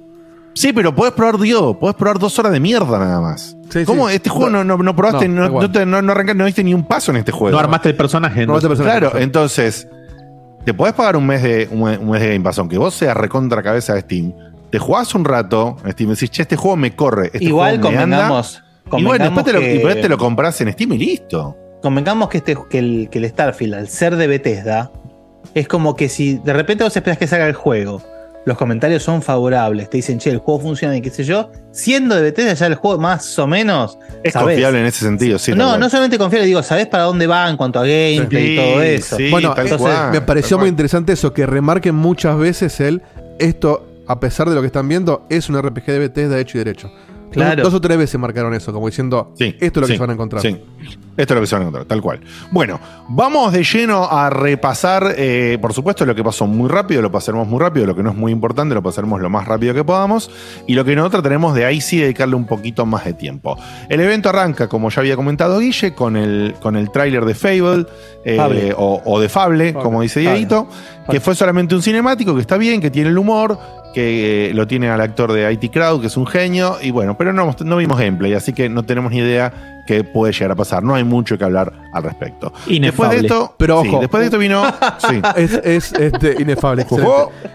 Sí, pero podés probar Dios, podés probar dos horas de mierda nada más. Sí, ¿Cómo? sí. Este juego no, no, no probaste, No, no, te- no, no arrancaste, no diste ni un paso en este juego. No armaste el personaje. No, este personaje. Claro, entonces, te podés pagar un mes de, un, un mes de Game Pass, aunque vos seas recontra cabeza de Steam. Te jugás un rato en Steam, decís, che, este juego me corre. Este Igual juego me anda". convengamos. Y bueno, convengamos después te, lo, que- y después te lo compras en Steam y listo. Convengamos que, este, que, el, que el Starfield, al ser de Bethesda, es como que si de repente vos esperas que salga el juego, los comentarios son favorables, te dicen, che, el juego funciona y qué sé yo, siendo de Bethesda ya el juego más o menos... Es sabés. confiable en ese sentido, sí. no, no solamente confiable, digo, sabés para dónde va en cuanto a gameplay y todo eso. sí, bueno, tal entonces, cual, me tal pareció cual. muy interesante eso, que remarquen muchas veces el esto, a pesar de lo que están viendo, es un RPG de Bethesda hecho y derecho. Claro. Dos, dos o tres veces marcaron eso, como diciendo, Sí, esto es lo que sí, se van a encontrar. Sí, esto es lo que se van a encontrar, tal cual. Bueno, vamos de lleno a repasar, eh, por supuesto, lo que pasó muy rápido, lo pasaremos muy rápido, lo que no es muy importante, lo pasaremos lo más rápido que podamos, y lo que no trataremos de ahí sí dedicarle un poquito más de tiempo. El evento arranca, como ya había comentado Guille, con el, con el tráiler de Fable, eh, Fable. o, o de Fable, como dice Fable. Dieguito, que fue solamente un cinemático, que está bien, que tiene el humor, que eh, lo tiene al actor de IT Crowd, que es un genio, y bueno, pero no, no vimos gameplay, así que no tenemos ni idea qué puede llegar a pasar. No hay mucho que hablar al respecto. Después de Inefable. esto, Pero sí, ojo. después de esto vino. sí. Es, es este, inefable.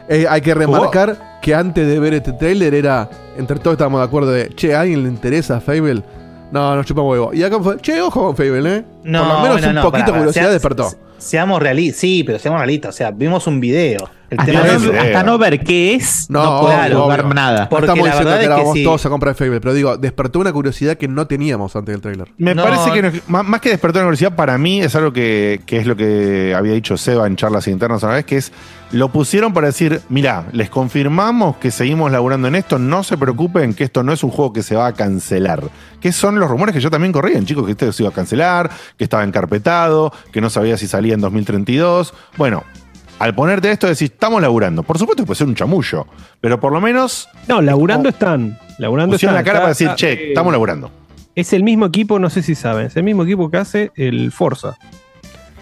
Eh, hay que remarcar que antes de ver este trailer era, entre todos estábamos de acuerdo de, che, ¿a alguien le interesa Fable? No, no chupa huevo. Y acá fue, che, ojo con Fable, ¿eh? No, Por lo menos bueno, un no, poquito pará, de curiosidad sea- despertó. se- Seamos realistas, sí, pero seamos realistas. O sea, vimos un video. Hasta, no es- es- no, hasta no ver qué es, no, No, podemos obvio, nada. Porque Estamos la diciendo verdad que es ahora que vamos sí. todos a comprar Fable, pero digo, despertó una curiosidad que no teníamos antes del trailer. Me No. parece que más, que despertó la universidad, para mí es algo que, que es lo que había dicho Seba en charlas internas una vez, que es lo pusieron para decir, mira, les confirmamos que seguimos laburando en esto, no se preocupen que esto no es un juego que se va a cancelar. Que son los rumores que yo también corrían, chicos, que esto se iba a cancelar, que estaba encarpetado, que no sabía si salía en 2032. Bueno, al ponerte esto decís, estamos laburando. Por supuesto que puede ser un chamullo, pero por lo menos No, laburando están. Laburando pusieron la están. cara para decir, está- che, estamos laburando. Es el mismo equipo, no sé si saben, es el mismo equipo que hace el Forza.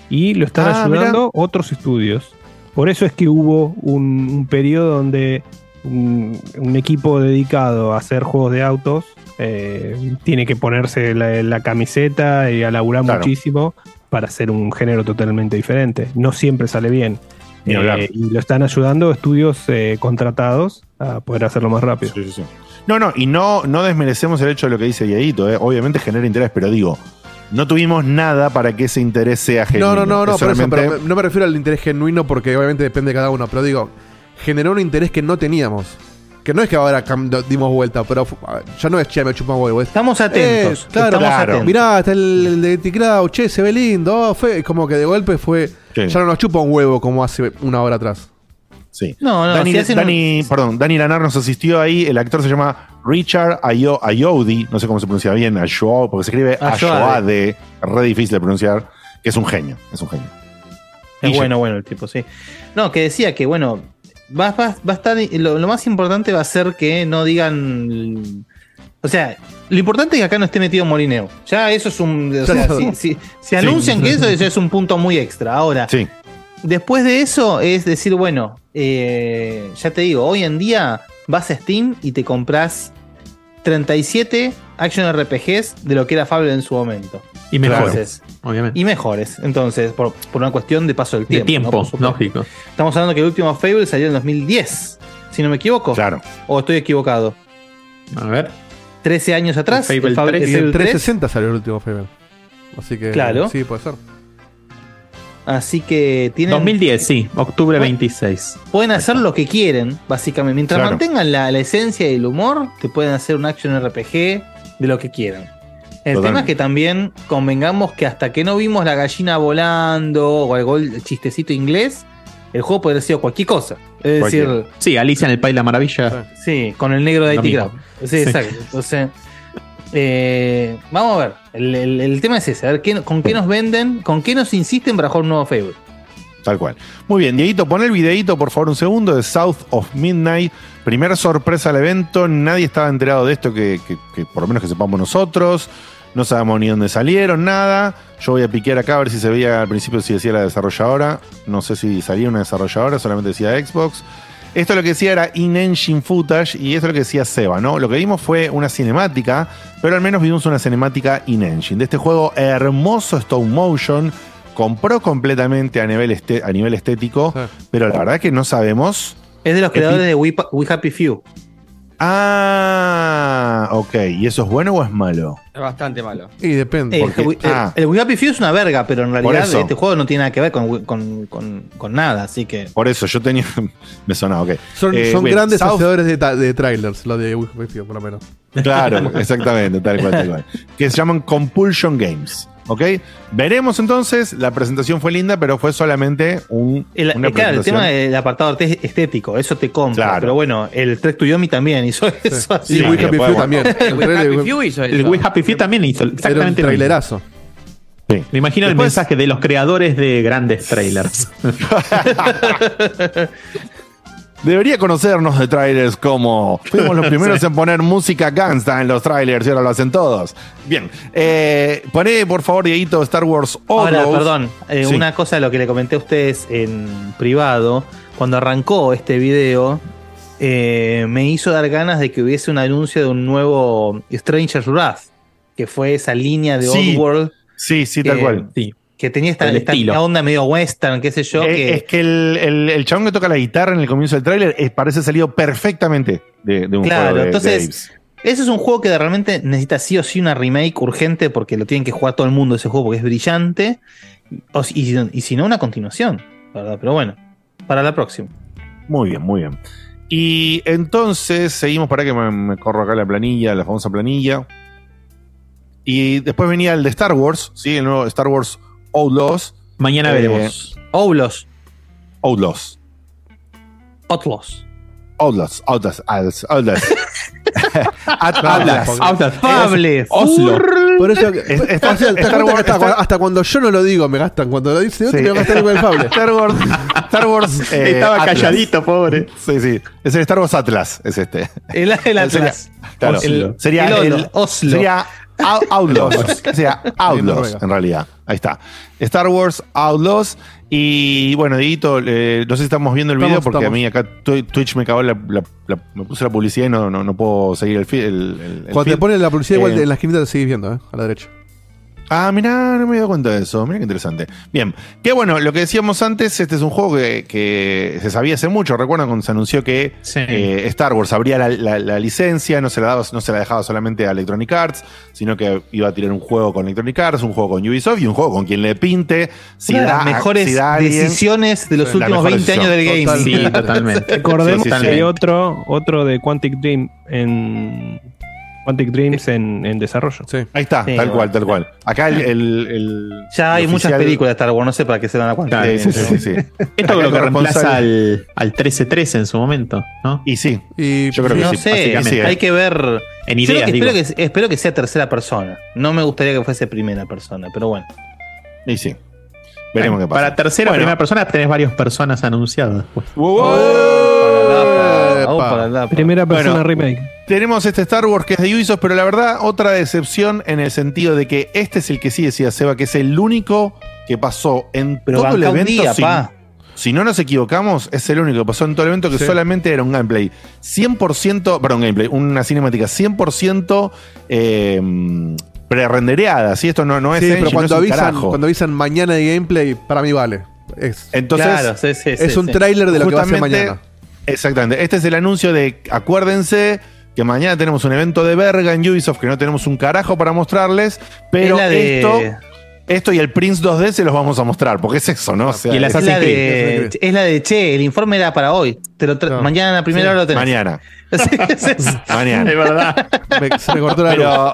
Y lo están Ah, ayudando otros estudios. Por eso es que hubo un, un periodo donde un, un equipo dedicado a hacer juegos de autos eh, tiene que ponerse la, la camiseta y a laburar Claro. muchísimo para hacer un género totalmente diferente. No siempre sale bien. Eh, y lo están ayudando estudios eh, contratados a poder hacerlo más rápido. Sí, sí, sí. No, no, y no, no desmerecemos el hecho de lo que dice Dieguito, ¿eh? obviamente genera interés, pero digo, no tuvimos nada para que ese interés sea genuino. No, no, no, no, Es por eso, solamente- pero me- no me refiero al interés genuino porque obviamente depende de cada uno, pero digo, generó un interés que no teníamos. Que no es que ahora dimos vuelta, pero ya no es che, me chupa un huevo. Es, Estamos atentos. Eh, claro, estamos claro. atentos. mirá, está el, el de Ticrao, che, se ve lindo. oh, fue como que de golpe fue. Sí. Ya no nos chupa un huevo como hace una hora atrás. Sí. No, no, Dani, si un- perdón, Dani Lanar nos asistió ahí. El actor se llama Richard Ayo, Ayodi. No sé cómo se pronuncia bien. Ayo, porque se escribe Ayoade. Ayoade. Re difícil de pronunciar. Que es un genio. Es un genio. Es Y bueno, bueno el tipo, sí. No, que decía que, bueno, va, va- va a estar. Lo, lo más importante va a ser que no digan O sea, lo importante es que acá no esté metido Molineo. Ya eso es un. O sea, Ya. si, si- si anuncian que eso, eso es un punto muy extra. Ahora, Sí. después de eso es decir, bueno, eh, ya te digo, hoy en día vas a Steam y te compras 37 action RPGs de lo que era Fable en su momento. Y mejor, Entonces, obviamente. y mejores. Entonces, por, por una cuestión de paso del de tiempo. ¿no? tiempo, lógico. Estamos hablando que el último Fable salió en 2010, si no me equivoco. Claro. O estoy equivocado. A ver. 13 años atrás. El Fable 3. el Fable 3. 360 salió el último Fable. Así que. Claro. Sí, puede ser. Así que tienen, 2010, sí, octubre Bueno. 26. pueden hacer lo que quieren, básicamente. Mientras Claro. mantengan la, la esencia y el humor, te pueden hacer un action RPG de lo que quieran. El Totalmente. tema es que también convengamos que hasta que no vimos la gallina volando o el chistecito inglés, el juego podría haber sido cualquier cosa. Es decir. Sí, Alicia en el País de la Maravilla. Sí, con el negro de mismo. Crowd. Sí, exacto. Entonces, eh, vamos a ver. El, el- el tema es ese: a ver qué- con qué nos venden, con qué nos insisten para jugar un nuevo Fable. Tal cual. Muy bien, Dieguito, pon el videíto, por favor, un segundo, de South of Midnight. Primera sorpresa del evento. Nadie estaba enterado de esto, que, por lo menos que sepamos nosotros. No sabemos ni dónde salieron, nada. Yo voy a piquear acá a ver si se veía al principio si decía la desarrolladora. No sé si salía una desarrolladora, solamente decía Xbox. Esto lo que decía era in-engine footage y esto es lo que decía Seba, ¿no? Lo que vimos fue una cinemática, pero al menos vimos una cinemática in-engine de este juego hermoso stop motion, compró completamente a nivel, este- a nivel estético, Sí. pero la verdad que no sabemos. Es de los ¿Qué creadores de We, We Happy Few. Ah, ok. ¿Y eso es bueno o es malo? Es bastante malo. Y depende. El, Porque- We- ah. el We Happy Few es una verga, pero en realidad eso. este juego no tiene nada que ver con, We- con, con- con nada. Así que. Por eso yo tenía. me sonaba, ok. Son, Eh, son bien, grandes South- hacedores de, trailers, lo de Wikipedia, por lo menos. Claro, exactamente, tal cual, tal cual. Que se llaman Compulsion Games. ¿Ok? Veremos entonces. La presentación fue linda, pero fue solamente un. El, una eh, claro, el tema del apartado arte- estético, eso te compra. Claro. Pero bueno, el Trek to Yomi también hizo eso así. y Sí, We Happy Few también. El Happy Few hizo El eso. We Happy Few también hizo Era un exactamente mismo. trailerazo. Sí. Me imagino el mensaje de los creadores de grandes trailers. Debería conocernos de trailers como fuimos los primeros en poner música gangsta en los trailers y ahora lo hacen todos. Bien, eh, poné por favor, Dieguito, Star Wars Ahora, perdón, eh, Sí. una cosa, lo que le comenté a ustedes en privado, cuando arrancó este video, eh, me hizo dar ganas de que hubiese un anuncio de un nuevo Stranger's Wrath, que fue esa línea de Sí. Oddworld Sí, sí, tal que- cual. Sí. Que tenía esta, onda medio western, qué sé yo, que Es que el, el, el chabón que toca la guitarra en el comienzo del tráiler parece salido perfectamente de, de un Claro, juego de, entonces- de ese es un juego que realmente necesita sí o sí una remake urgente porque lo tienen que jugar todo el mundo ese juego porque es brillante, o si- y, si- y si no, una continuación, ¿verdad? Pero bueno, para la próxima. Muy bien, muy bien. Y entonces seguimos para que me, me corro acá la planilla, la famosa planilla. Y después venía el de Star Wars, ¿sí? El nuevo Star Wars Outlaws. Mañana Eh, veremos. Outlaws, Outlaws. Outlaws. Outlaws. Outlaws. Outlaws. Outlaws. At- Atlas, Outlaws. Atlas, Fable, Oslo. Por eso, Es- Star- Wars- hasta, cuando yo no lo digo me gastan. Cuando lo dice otro Sí. me gastan con el Fable. Star Wars. Star Wars. eh, Estaba Atlas. calladito, pobre. Sí, sí. Es el Star Wars Atlas, es este. El, el Atlas. Claro. El- sería el Oslo. Sería Out- Outlaws. sería Outlaws, Noruega. en realidad. Ahí está. Star Wars Outlaws. Y bueno, Dieguito, eh, no sé si estamos viendo el video porque estamos. a mí acá Twi- Twitch me cagó la, la- la- me puse la publicidad y no, no, no puedo seguir el, fi- el, el- el Cuando te feed. ponen la publicidad, igual Eh, en la esquinita te seguís viendo, ¿eh? A la derecha. Ah, mirá, no me he dado cuenta de eso. Mirá qué interesante. Bien, que bueno, lo que decíamos antes, este es un juego que, que se sabía hace mucho. Recuerdan cuando se anunció que Sí. eh, Star Wars abría la, la- la licencia, no se, la daba, no se la dejaba solamente a Electronic Arts, sino que iba a tirar un juego con Electronic Arts, un juego con Ubisoft y un juego con quien le pinte. Si Una de da, las mejores si da alguien- decisiones de los últimos mejor 20 años del decisión. gaming. Sí, totalmente. Recordemos Sí, sí, que otro, otro de Quantic Dream en Quantic Dreams en, en desarrollo. Sí. Ahí está, Sí, tal cual, tal cual. Acá el. el- el- Ya hay el muchas películas de Star Wars, no sé para qué se dan a cuenta. Sí, sí, sí, sí. Esto es lo que reemplaza al, al 1313 en su momento, ¿no? Y sí, Y yo creo que no sí. sé, hay que ver. En ideas, que espero, que, espero que sea tercera persona. No me gustaría que fuese primera persona, pero bueno. Y sí. Veremos qué pasa. Para tercera o Bueno. primera persona tenés varias personas anunciadas. pues. Para la- Epa. oh, para la- Primera persona Bueno. remake. Tenemos este Star Wars que es de Ubisoft, pero la verdad, otra decepción en el sentido de que este es el que sí decía Seba, que es el único que pasó en Pero todo el evento. día, sin- pa. si no nos equivocamos, es el único que pasó en todo el evento que Sí. solamente era un gameplay 100%, perdón, gameplay, una cinemática 100% eh, pre-rendereada. ¿sí? Esto no, no es Sí, engine, pero no cuando es un avisan, cuando avisan mañana de gameplay, para mí vale. Es, Entonces, claro, sí, sí, es sí, un sí. tráiler de lo que va a ser mañana. Exactamente. Este es el anuncio de, acuérdense que mañana tenemos un evento de verga en Ubisoft que no tenemos un carajo para mostrarles, pero Es de- esto, esto y el Prince 2D se los vamos a mostrar, porque es eso, ¿no? O sea, Y el es- Es la, Assassin's de, Creed. es la de Che, el informe era para hoy. Te lo tra- No. Mañana a la primera Sí. hora lo tenés. mañana. Mañana. verdad. Me- se me cortó la luz. Pero,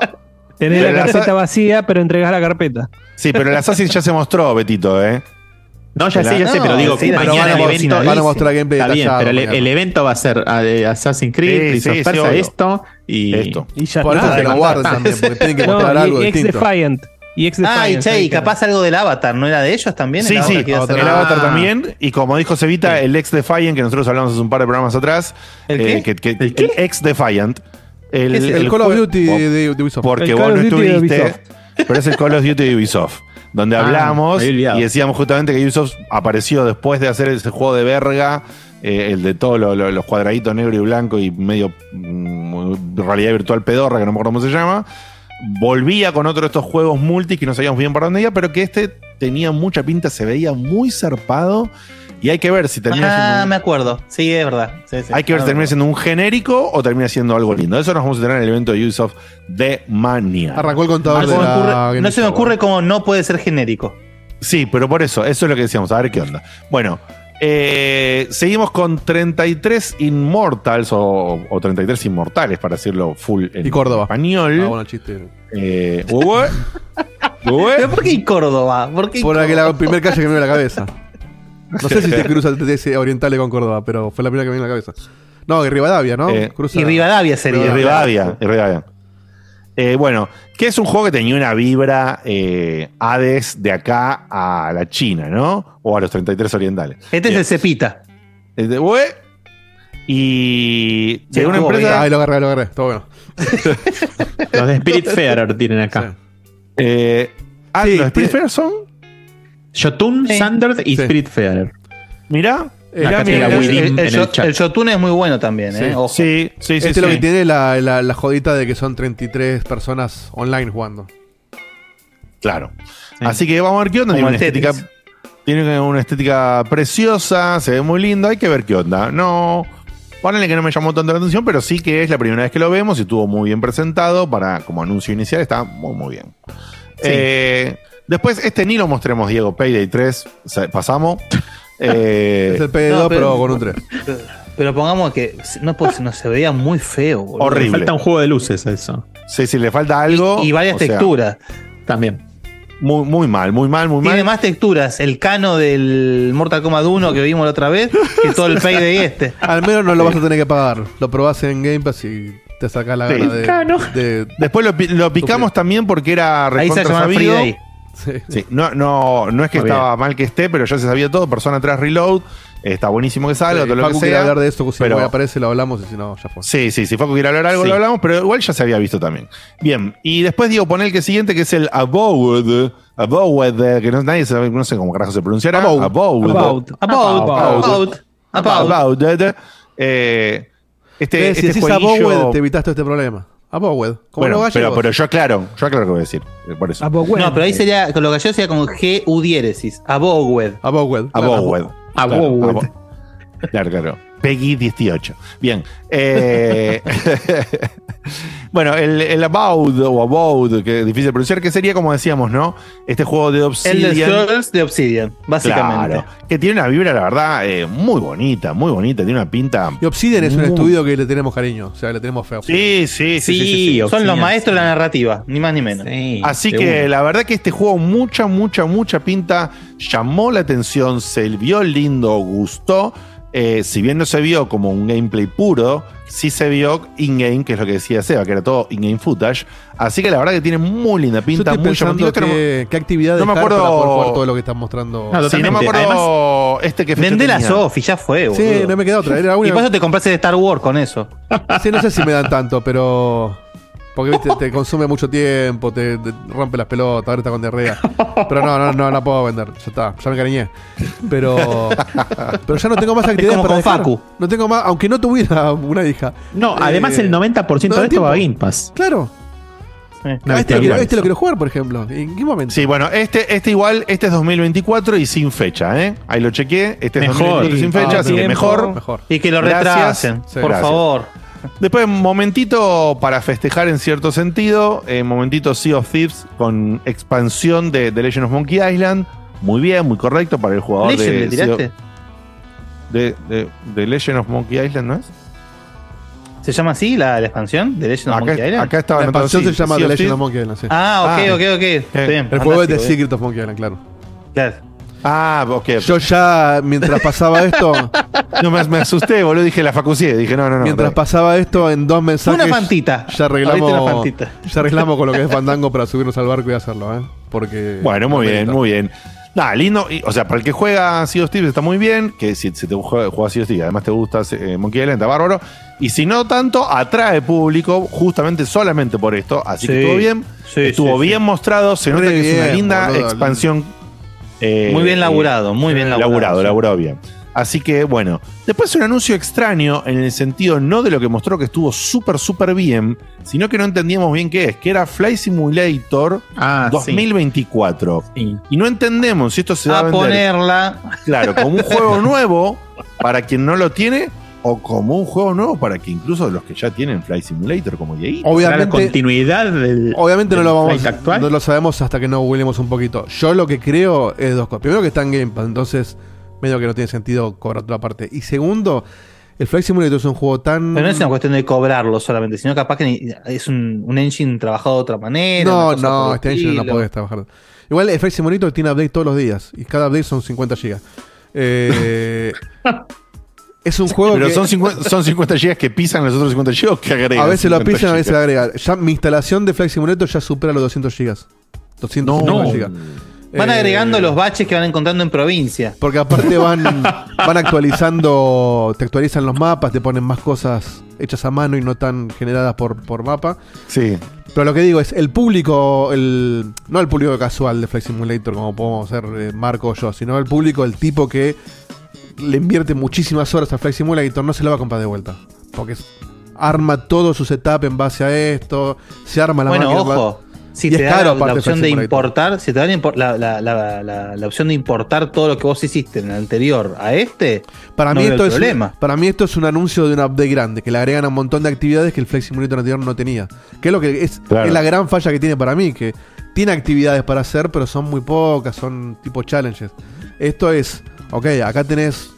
Tenés Pero la la carpeta vacía, pero entregás la carpeta. sí, pero el Assassin ya se mostró, Betito, ¿eh? No, ya sé, ya sé, pero digo sí, que mañana van a el mostrar- evento. van a mostrar gameplay Está bien, pero el, el evento va a ser ah, Assassin's Creed, Sí, Prince sí, of sí, Persia, esto y Esto. Y ya Por eso está. que lo guardan también, porque tienen que mostrar y- algo y distinto. X-Defiant. Y X-Defiant. Ah, y Che, y capaz algo del Avatar, ¿no era de ellos también? Sí, ¿El sí, Avatar el? Avatar Ah. también. Y como dijo Cevita, el ex Defiant, que nosotros hablamos hace un par de programas atrás. ¿El eh, qué? que- que- ¿El qué? ex Defiant. El, ¿Qué es El, Call of Duty de, de Ubisoft. Porque El vos no estuviste. Pero es el Call of Duty de Ubisoft. Donde Ah, hablamos y decíamos justamente que Ubisoft apareció después de hacer ese juego de verga. eh, el de todos lo- lo- los cuadraditos negro y blanco y medio mm, realidad virtual pedorra, que no me acuerdo cómo se llama. Volvía con otro de estos juegos multi que no sabíamos bien para dónde iba, pero que este tenía mucha pinta, se veía muy zarpado. Y hay que ver si termina siendo Ah, me acuerdo. Sí, es verdad. Sí, sí. hay que ver si Ah, termina siendo un genérico o termina siendo algo lindo. Eso nos vamos a tener en el evento de Ubisoft de Mania. Arrancó el contador No de se me la ocurre- Game no se me ocurre cómo no puede ser genérico. Sí, pero por eso, eso es lo que decíamos, a ver qué onda. Bueno, eh, seguimos con 33 Immortals o, o 33 Inmortales, para decirlo full en Y Córdoba. español. Ah, bueno, chiste. Eh, ué, ué. ¿Pero por qué Córdoba? ¿Por qué en Por la, que la primer calle que me a la cabeza. No sé si se cruza el TTS Orientales con Córdoba, pero fue la primera que me vino a la cabeza. No, y Rivadavia, ¿no? Eh, Cruza- Y Rivadavia Y sería. Rivadavia, y Rivadavia. Eh, bueno, que es un juego que tenía una vibra eh, Hades de acá a la China, ¿no? O a los 33 orientales. Este Bien. es el Cepita. De- ué. Y de Sí, una empresa. Ay, lo agarré, lo agarré. Está bueno. los de Spirit Fair tienen acá. Eh, ah, Sí, los Spirit Fair son. Jotun, Sí. Sanders y Sí. Spirit Fair. Mirá. El, Shotun es muy bueno también, ¿eh? Sí. Ojo. Sí, sí, sí. este es lo sí. que tiene la, la, la jodita de que son 33 personas online jugando. Claro. Sí. Así que vamos a ver qué onda. Tiene una, estética, tiene una estética preciosa, se ve muy lindo. Hay que ver qué onda. No. Ponele que no me llamó tanto la atención, pero sí que es la primera vez que lo vemos y estuvo muy bien presentado para como anuncio inicial. Está muy, muy bien. Eh, después, este ni lo mostremos, Diego. Payday 3. o sea, pasamos. Eh, es el PD2, no, pero, pero- con un 3. Pero pongamos que no, pues, no se veía muy feo, boludo. Horrible. Le falta un juego de luces a eso. sí, sí, le falta algo. Y varias sea, texturas. También. muy, muy mal, muy mal, muy Tiene mal. más texturas el cano del Mortal Kombat 1 que vimos la otra vez que todo el Payday este. Al menos no lo vas a tener que pagar. Lo probás en Game Pass y te sacás la Sí. gana de, Después lo, pi- lo picamos también porque era Ahí se llama Free sabido. Day. Sí. Sí, no, no, no es que Muy estaba mal que esté, pero ya se sabía todo. Persona 3 Reload. Está buenísimo que salga, Sí, todo lo Facu que sea. hablar de esto, si pero- no aparece lo hablamos y si no, ya fue. Sí, sí, si Facu quiere hablar algo, Sí. lo hablamos, pero igual ya se había visto también. Bien, y después digo, poner el que siguiente, que es el Abode. Abode, que no, nadie sabe, no sé cómo carajo se pronunciará. Abode. Abode. About. About, about. Eh, este, este si decís jueguillo- Abowed, te evitaste este problema. Abowed. Como Bueno, los pero, gallegos. pero yo aclaro, yo aclaro lo que voy a decir. eh, Por eso. Abogüed. No, pero ahí sería, con lo gallegos sería con G-U diéresis. Abogwed. Abowed. claro. Abowed. Abowed. Claro, Abo- Claro, claro. Peggy 18. Bien. Eh, bueno, el, el About o About, que es difícil de pronunciar, que sería como decíamos, ¿no? Este juego de El de Obsidian. Scrolls de Obsidian, básicamente. Claro, que tiene una vibra, la verdad, eh, muy bonita, muy bonita. Tiene una pinta. Y Obsidian es un Muy- estudio que le tenemos cariño. O sea, le tenemos feo. Sí, sí, sí. sí, sí, sí. Son los maestros de la narrativa, ni más ni menos. Sí, Así seguro. que la verdad que este juego, mucha, mucha, mucha pinta, llamó la atención, se vio lindo, gustó. Eh, si bien no se vio como un gameplay puro, sí se vio in-game, que es lo que decía Seba, que era todo in-game footage. Así que la verdad que tiene muy linda Yo pinta, estoy muy qué, qué actividad no me acuerdo- para poder jugar todo lo que están mostrando. No, Sí, no me acuerdo este que Vende la. Sofi, ya fue, boludo. sí, no me queda otra. Era la Y por eso te compraste de Star Wars con eso. Sí, no sé si me dan tanto, pero. Porque viste, te consume mucho tiempo, te, te rompe las pelotas, ahora está con diarrea. Pero no, no, no la puedo vender. Ya está, ya me cariñé. Pero. Pero ya no tengo más actividades como para con dejar. Facu. No tengo más, aunque no tuviera una hija. No, Eh, además el 90% no de esto va a. Game Pass. Claro. Ah, este, lo quiero, este lo quiero jugar, por ejemplo. ¿En qué momento? Sí, bueno, este, este igual, este es 2024 y sin fecha, ¿eh? Ahí lo chequeé. Este es Mejor. 2024 y sin fecha, Ah, así que mejor. Mejor. Y que lo retrasen, Sí, por gracias. favor. Después, momentito para festejar en cierto sentido. eh, momentito Sea of Thieves con expansión de The Legend of Monkey Island. Muy bien, muy correcto para el jugador Legend, de, ¿le tiraste? de, de- de Legend of Monkey Island, ¿no es? ¿Se llama así la, la expansión de Legend of Acá, Monkey Island? acá estaba La expansión sí, se llama The Legend of. Monkey Island, sí. Ah, ok, Ah. ok, ok. Está bien, el juego es The Secret of Monkey Island, claro. Claro. Ah, ok. Yo ya, mientras pasaba esto, No, me, me asusté, boludo. Dije la facucié. Dije, no, no, no. mientras pasaba esto en dos mensajes. Una fantita. Ya una arreglamos, ya arreglamos con lo que es Fandango para subirnos al barco y hacerlo, ¿eh? Porque. Bueno, muy bien, muy bien. Nada, lindo. y, o sea, para el que juega Sea of Thieves está muy bien. Que si, si te juega, juega Sea of Thieves, además te gusta eh, Monkey Island, está bárbaro. Y si no tanto, atrae público justamente solamente por esto. Así que estuvo bien. Sí, estuvo sí, bien mostrado. Se nota que es una linda boludo. expansión. Eh, Muy bien laburado, muy bien laburado. Laburado, sí. laburado bien. Así que bueno, después un anuncio extraño en el sentido no de lo que mostró que estuvo súper, súper bien, sino que no entendíamos bien qué es, que era Fly Simulator Ah, sí. 2024. Sí. Y no entendemos si esto se va a, A vender, ponerla. claro, como un juego nuevo para quien no lo tiene, o como un juego nuevo para que incluso los que ya tienen Fly Simulator, como Diego. Será la Obviamente, continuidad del. obviamente no lo vamos Flight actual. no lo sabemos hasta que no huelemos un poquito. Yo lo que creo es dos cosas. Primero que está en Game Pass, entonces medio que no tiene sentido cobrar otra parte. Y segundo, el Flight Simulator es un juego tan. Pero no es una cuestión de cobrarlo solamente, sino capaz que es un, un engine trabajado de otra manera. No, no, este engine no podés trabajar. Igual el Flight Simulator tiene update todos los días. Y cada update son 50 GB. Eh, es un juego Pero que son 50, son 50 GB que pisan los otros 50 GB o que agregan. a veces lo 50 pisan, a veces gigas? agregan. Ya mi instalación de Flight Simulator ya supera los 200 GB. 250 No. GB. Van Eh, agregando los baches que van encontrando en provincia. Porque aparte van, van actualizando, te actualizan los mapas, te ponen más cosas hechas a mano y no tan generadas por, por mapa. Sí. Pero lo que digo es, el público, el no el público casual de Flight Simulator, como podemos ser eh, Marco o yo, sino el público, el tipo que le invierte muchísimas horas a Flight Simulator, no se lo va a comprar de vuelta. Porque es- arma todo su setup en base a esto, se arma la Bueno, máquina. ojo. Si te da la, opción de importar, si te dan la, la- la- la- la opción de importar todo lo que vos hiciste en el anterior a este, Para, no mí esto el es un, problema. para mí esto es un anuncio de un update grande, que le agregan a un montón de actividades que el Flight Simulator anterior no tenía. Que es lo que es, Claro. es la gran falla que tiene para mí, que tiene actividades para hacer, pero son muy pocas, son tipo challenges. Esto es, ok, acá tenés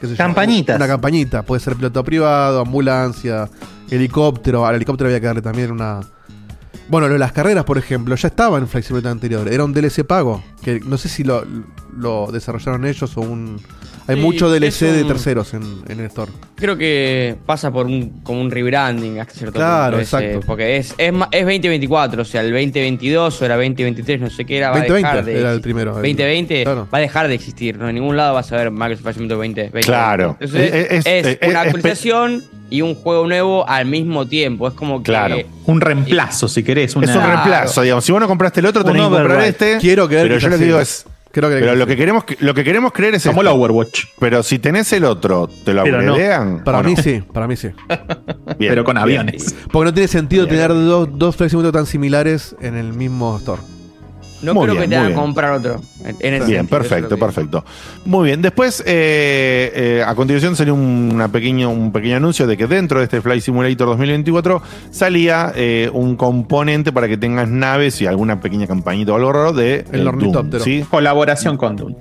qué sé yo, Campañitas. una campañita, puede ser piloto privado, ambulancia, helicóptero, al helicóptero había que darle también una... Bueno, lo de las carreras, por ejemplo, ya estaba en Simulator anterior, era un DLC pago, que no sé si lo, lo desarrollaron ellos o un... Hay Sí, mucho DLC de terceros en, en el store. Creo que pasa por un, como un rebranding hasta cierto Claro, punto. ese, exacto. porque es, es, es 2024, o sea, el 2022 o era 2023, no sé qué era. va a 2020 dejar de era el primero, el- 2020 claro. va a dejar de existir. ¿no? En ningún lado vas a ver Microsoft Flight Simulator 20, 2020. Claro. Entonces, Es- es, es- es- una es- actualización y un juego nuevo al mismo tiempo. Es como que. Claro. Un reemplazo, si querés. Una, Es un reemplazo, digamos. Si vos no compraste el otro, tenés que comprar este. Quiero creer Pero que yo es lo que así. digo es. Creo que Pero lo que queremos lo que queremos creer es Como el. Overwatch. Pero si tenés el otro, ¿te lo no. agregan? Para ¿O mí no? sí, para mí sí. Bien, pero con bien. aviones. Porque no tiene sentido tener dos, dos tan similares en el mismo store. No Muy creo bien, que te muy hagan bien. comprar otro. En, ese Bien, sentido, eso es perfecto, perfecto. Muy bien. Después, eh, eh, a continuación salió un, una pequeño, un pequeño anuncio de que dentro de este Flight Simulator 2024 salía eh, un componente para que tengas naves y alguna pequeña campañita o algo raro de El eh. Doom, ¿sí? Colaboración con Doom.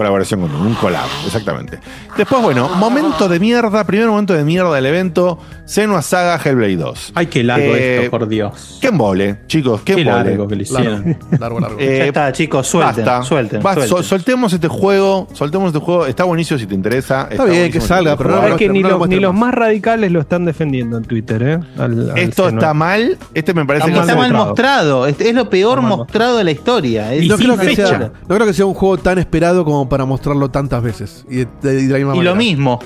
Colaboración con un collab, exactamente. Después, bueno, momento de mierda, primer momento de mierda del evento, Senua Saga Hellblade 2. Ay, qué largo Eh, esto, por Dios. Qué embole, chicos, qué, Qué embole. largo que lo hicieron. Largo, largo. Eh, Ya está, chicos, suelten, basta. suelten, Basta, suelten. sol- soltemos este juego, soltemos este juego, está buenísimo si te interesa. Está bien, que salga, pero no es que ni, no lo los, ni muestren los más. radicales lo están defendiendo en Twitter, ¿eh? Al- al Esto Senua. está mal, este me parece Está que Está mal mostrado. mostrado. Es, es lo peor mostrado de la historia. Es- Y no, sin creo que sea, no creo que sea un juego tan esperado como para mostrarlo tantas veces. Y de, de- de la misma Y manera. lo mismo.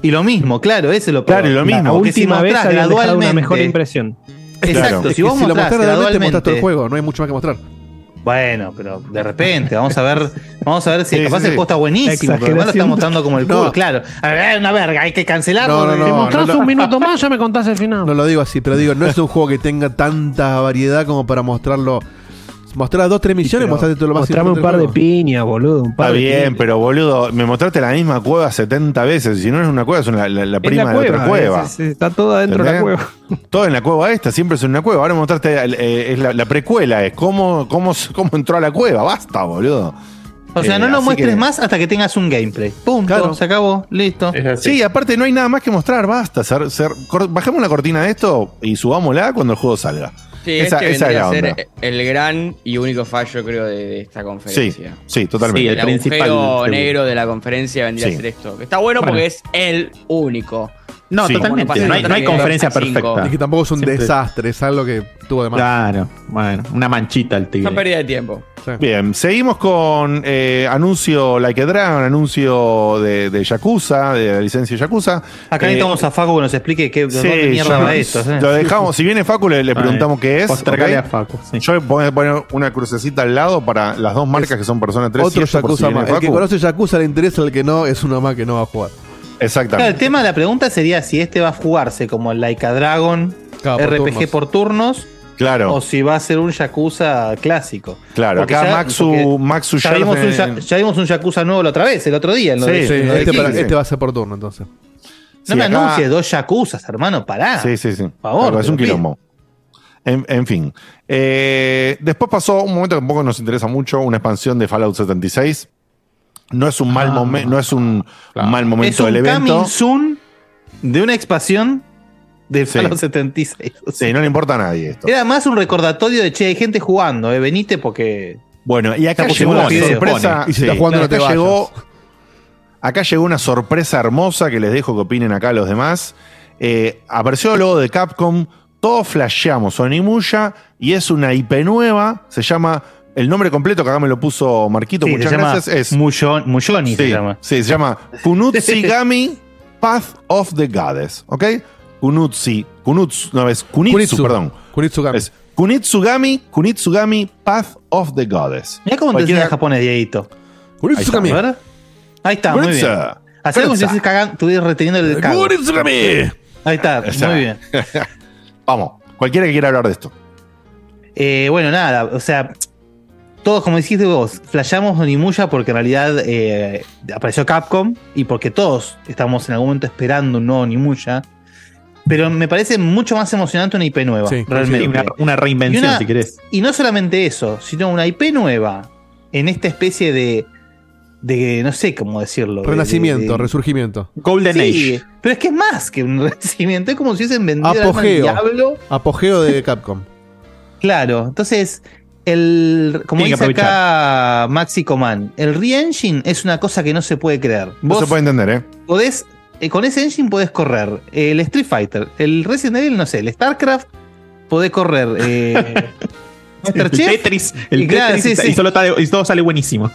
Y lo mismo, claro, ese es lo peor. Claro, y lo mismo. La Porque si última vez dejado una gradualmente- mejor impresión. Exacto, Claro. si vos si lo mostrás mostrás gradualmente, mostrás todo el gradualmente. juego. No hay mucho más que mostrar. Bueno, pero de repente, vamos a ver, vamos a ver si Sí, capaz sí, el juego está buenísimo, pero además lo está mostrando como el No. culo, claro. A ver, una verga, hay que cancelarlo. No, no, no. Si mostrás no, no. un minuto más, ya me contás el final. No lo digo así, pero digo, no es un juego que tenga tanta variedad como para mostrarlo. Mostrar dos, tres misiones y mostrarte todo lo más Mostrame un par de piñas, boludo. Un par Está de bien, piñas. pero boludo, me mostraste la misma cueva 70 veces. Si no es una cueva, es una- la, la prima la de otra cueva. es- es- está todo adentro de la cueva. Todo en la cueva esta, siempre es en una cueva. Ahora me mostraste, eh, es la, la precuela, es cómo, cómo, cómo entró a la cueva. Basta, boludo. O sea, Eh, no lo así muestres que- más hasta que tengas un gameplay. Punto, Claro. se acabó, listo. Sí, aparte no hay nada más que mostrar, basta. ser- ser- cor- bajemos la cortina de esto y subámosla cuando el juego salga. Sí, esa, este esa es vendría la a onda. ser el gran y único fallo, creo, de, de esta conferencia. sí, totalmente. Sí, El, el agujero seguro. negro de la conferencia vendría Sí. a ser esto. Está bueno, Bueno. porque es el único. No, Sí. totalmente. No hay, no hay pasa- conferencia perfecta. Es que tampoco es un Siempre- desastre, es algo que tuvo de más. Claro, bueno, una manchita el Una tigre. pérdida de tiempo. Sí. Bien, seguimos con eh, anuncio Like a Dragon, anuncio de, de Yakuza, de la licencia Yakuza. Acá Eh, necesitamos a Facu que nos explique qué, de Sí, dónde mierda va esto. ¿eh? Lo dejamos, si viene Facu le, le preguntamos qué es. Postergale ¿ok? a Facu, sí. Yo voy a poner una crucecita al lado para las dos marcas que son Persona 3 Otro Yakuza más. El que conoce Yakuza le interesa, el que no es uno más que no va a jugar. Claro, el Exactamente. tema de la pregunta sería si este va a jugarse como el Like a Dragon Claro, por RPG turnos. por turnos Claro, o si va a ser un Yakuza clásico. claro. Porque Acá ya- Maxu, Maxu Ya vimos, un, Ya- ya vimos un Yakuza nuevo la otra vez, el otro día. Sí, de, este, para- sí. este va a ser por turno entonces. No Sí, me acá- anuncies dos Yakuzas, hermano, pará. Sí, sí, sí. favor, Algo, es un quilombo. En, en fin. Eh, después pasó un momento que tampoco nos interesa mucho, una expansión de Fallout 76. No es un mal, Ah, momen- no es un claro. mal es momento un del evento. coming soon de una expansión de Sí. Fallout 76. O sea, Sí, no le importa a nadie esto. Era más un recordatorio de che, hay gente jugando, eh, venite porque. Bueno, y acá llegó una sorpresa. Y si sí, estás jugando, no acá te vayas. llegó, acá llegó una sorpresa hermosa que les dejo que opinen acá los demás. Eh, apareció el logo de Capcom, todos flasheamos Onimusha y es una IP nueva, se llama, el nombre completo que acá me lo puso Marquito, Sí, muchas se llama gracias, es Muyoni. se Sí, llama. sí, se llama Kunutsigami Path of the Goddess, ¿ok? Kunutsi, Kunutsu, no, es Kunitsu, perdón. Kunitsugami. Es Kunitsugami, Kunitsugami Path of the Goddess. Mira cómo te enseña japonés, Dieguito. Kunitsugami. A ver. Ahí está, muy bien. Kunitsu. Así como si Kunitsu. estuvieras reteniendo el cago. Kunitsugami. Ahí está, muy bien. Vamos, cualquiera que quiera hablar de esto. Eh, bueno, nada, o sea, todos, como dijiste vos, flashamos Onimusha porque en realidad eh, apareció Capcom y porque todos estamos en algún momento esperando un nuevo Onimusha. Pero me parece mucho más emocionante una IP nueva, Sí, realmente. Una, una reinvención, una- si querés. Y no solamente eso, sino una IP nueva en esta especie de. de no sé cómo decirlo. de- Renacimiento, de- de- resurgimiento. Golden Sí, Age. pero es que es más que un renacimiento, es como si hubiesen vendido al Apogeo. diablo. Apogeo de Capcom. Claro, entonces, el, como dice acá Maxi Coman, el re-engine es una cosa que no se puede creer. No se puede entender, ¿eh? podés, eh, con ese engine podés correr el Street Fighter, el Resident Evil, no sé, el StarCraft, podés correr eh, El. Tetris, el Y claro, Tetris, sí, y, sí. solo está- y todo sale buenísimo.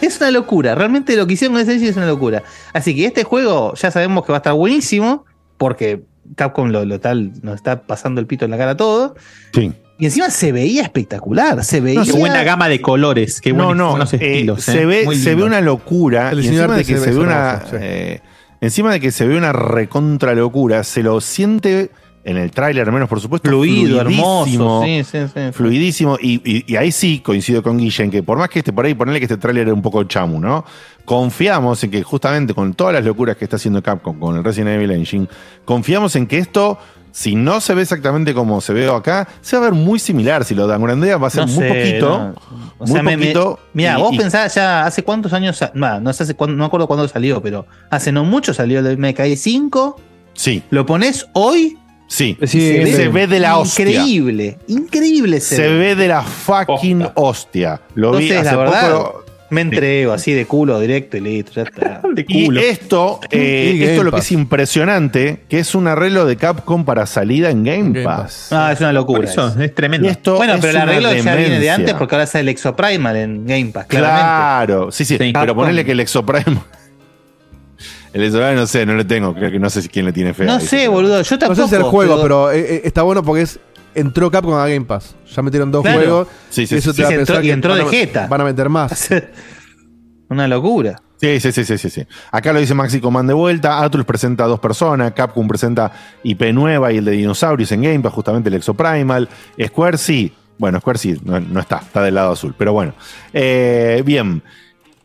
Es una locura, realmente lo que hicieron con ese engine es una locura. Así que este juego ya sabemos que va a estar buenísimo, porque Capcom lo, lo tal nos está pasando el pito en la cara a todo. Sí. Y encima se veía espectacular, se veía... Qué buena gama de colores, qué no, buenos, no, buenos eh, estilos. se, eh. ve, Muy se ve una locura. El y diseño encima de que se se ve ve una. sí. eh, encima de que se ve una recontra locura, se lo siente en el tráiler, al menos por supuesto. fluido, hermoso. fluidísimo, Sí, sí, sí. Fluidísimo. Y, y- y ahí sí coincido con Guillen, que por más que este por ahí, ponerle que este tráiler era un poco chamu, ¿no? Confiamos en que justamente con todas las locuras que está haciendo Capcom con el Resident Evil Engine, confiamos en que esto si no se ve exactamente como se ve acá, se va a ver muy similar. Si lo downgradea va a ser No muy sé, poquito. no. O muy sea, poquito. Mira, vos y- pensás ya hace cuántos años, no sé hace cuándo- no me acuerdo cuándo salió, pero hace no mucho salió el MKI 5, Sí, lo pones hoy sí. Se se ve de la hostia. increíble, increíble se, Se ve. ve de la fucking hostia. Lo vi Entonces, hace la verdad, poco. Me entrego así de culo directo y listo, ya está. De Y culo. esto, eh, Y esto Game lo que es impresionante, que es un arreglo de Capcom para salida en Game, Game Pass. Ah, es una locura. eso, eso. es tremendo. Y esto Bueno, es pero el arreglo ya viene de antes porque ahora está el Exoprimal en Game Pass, claramente. Claro, sí, sí, Sí. pero ponerle que el Exoprime. El Exoprime no sé, no le tengo, creo que no sé si quién le tiene fe. No sé, boludo, yo No tampoco. sé si el juego, pero eh, eh, está bueno porque es entró Capcom a Game Pass. Ya metieron dos Claro. juegos. Sí, sí, eso sí, te sí. da a Y entró- pensar y que entró van de jeta. Van a meter más. una locura. Sí, sí, sí, sí, sí, sí. Acá lo dice Maxi Command de vuelta. Atlus presenta a dos personas. Capcom presenta IP nueva y el de Dinosaurios en Game Pass, justamente el Exoprimal. Square sí. Bueno, Square sí, no, no está, está del lado azul. Pero bueno. Eh, bien.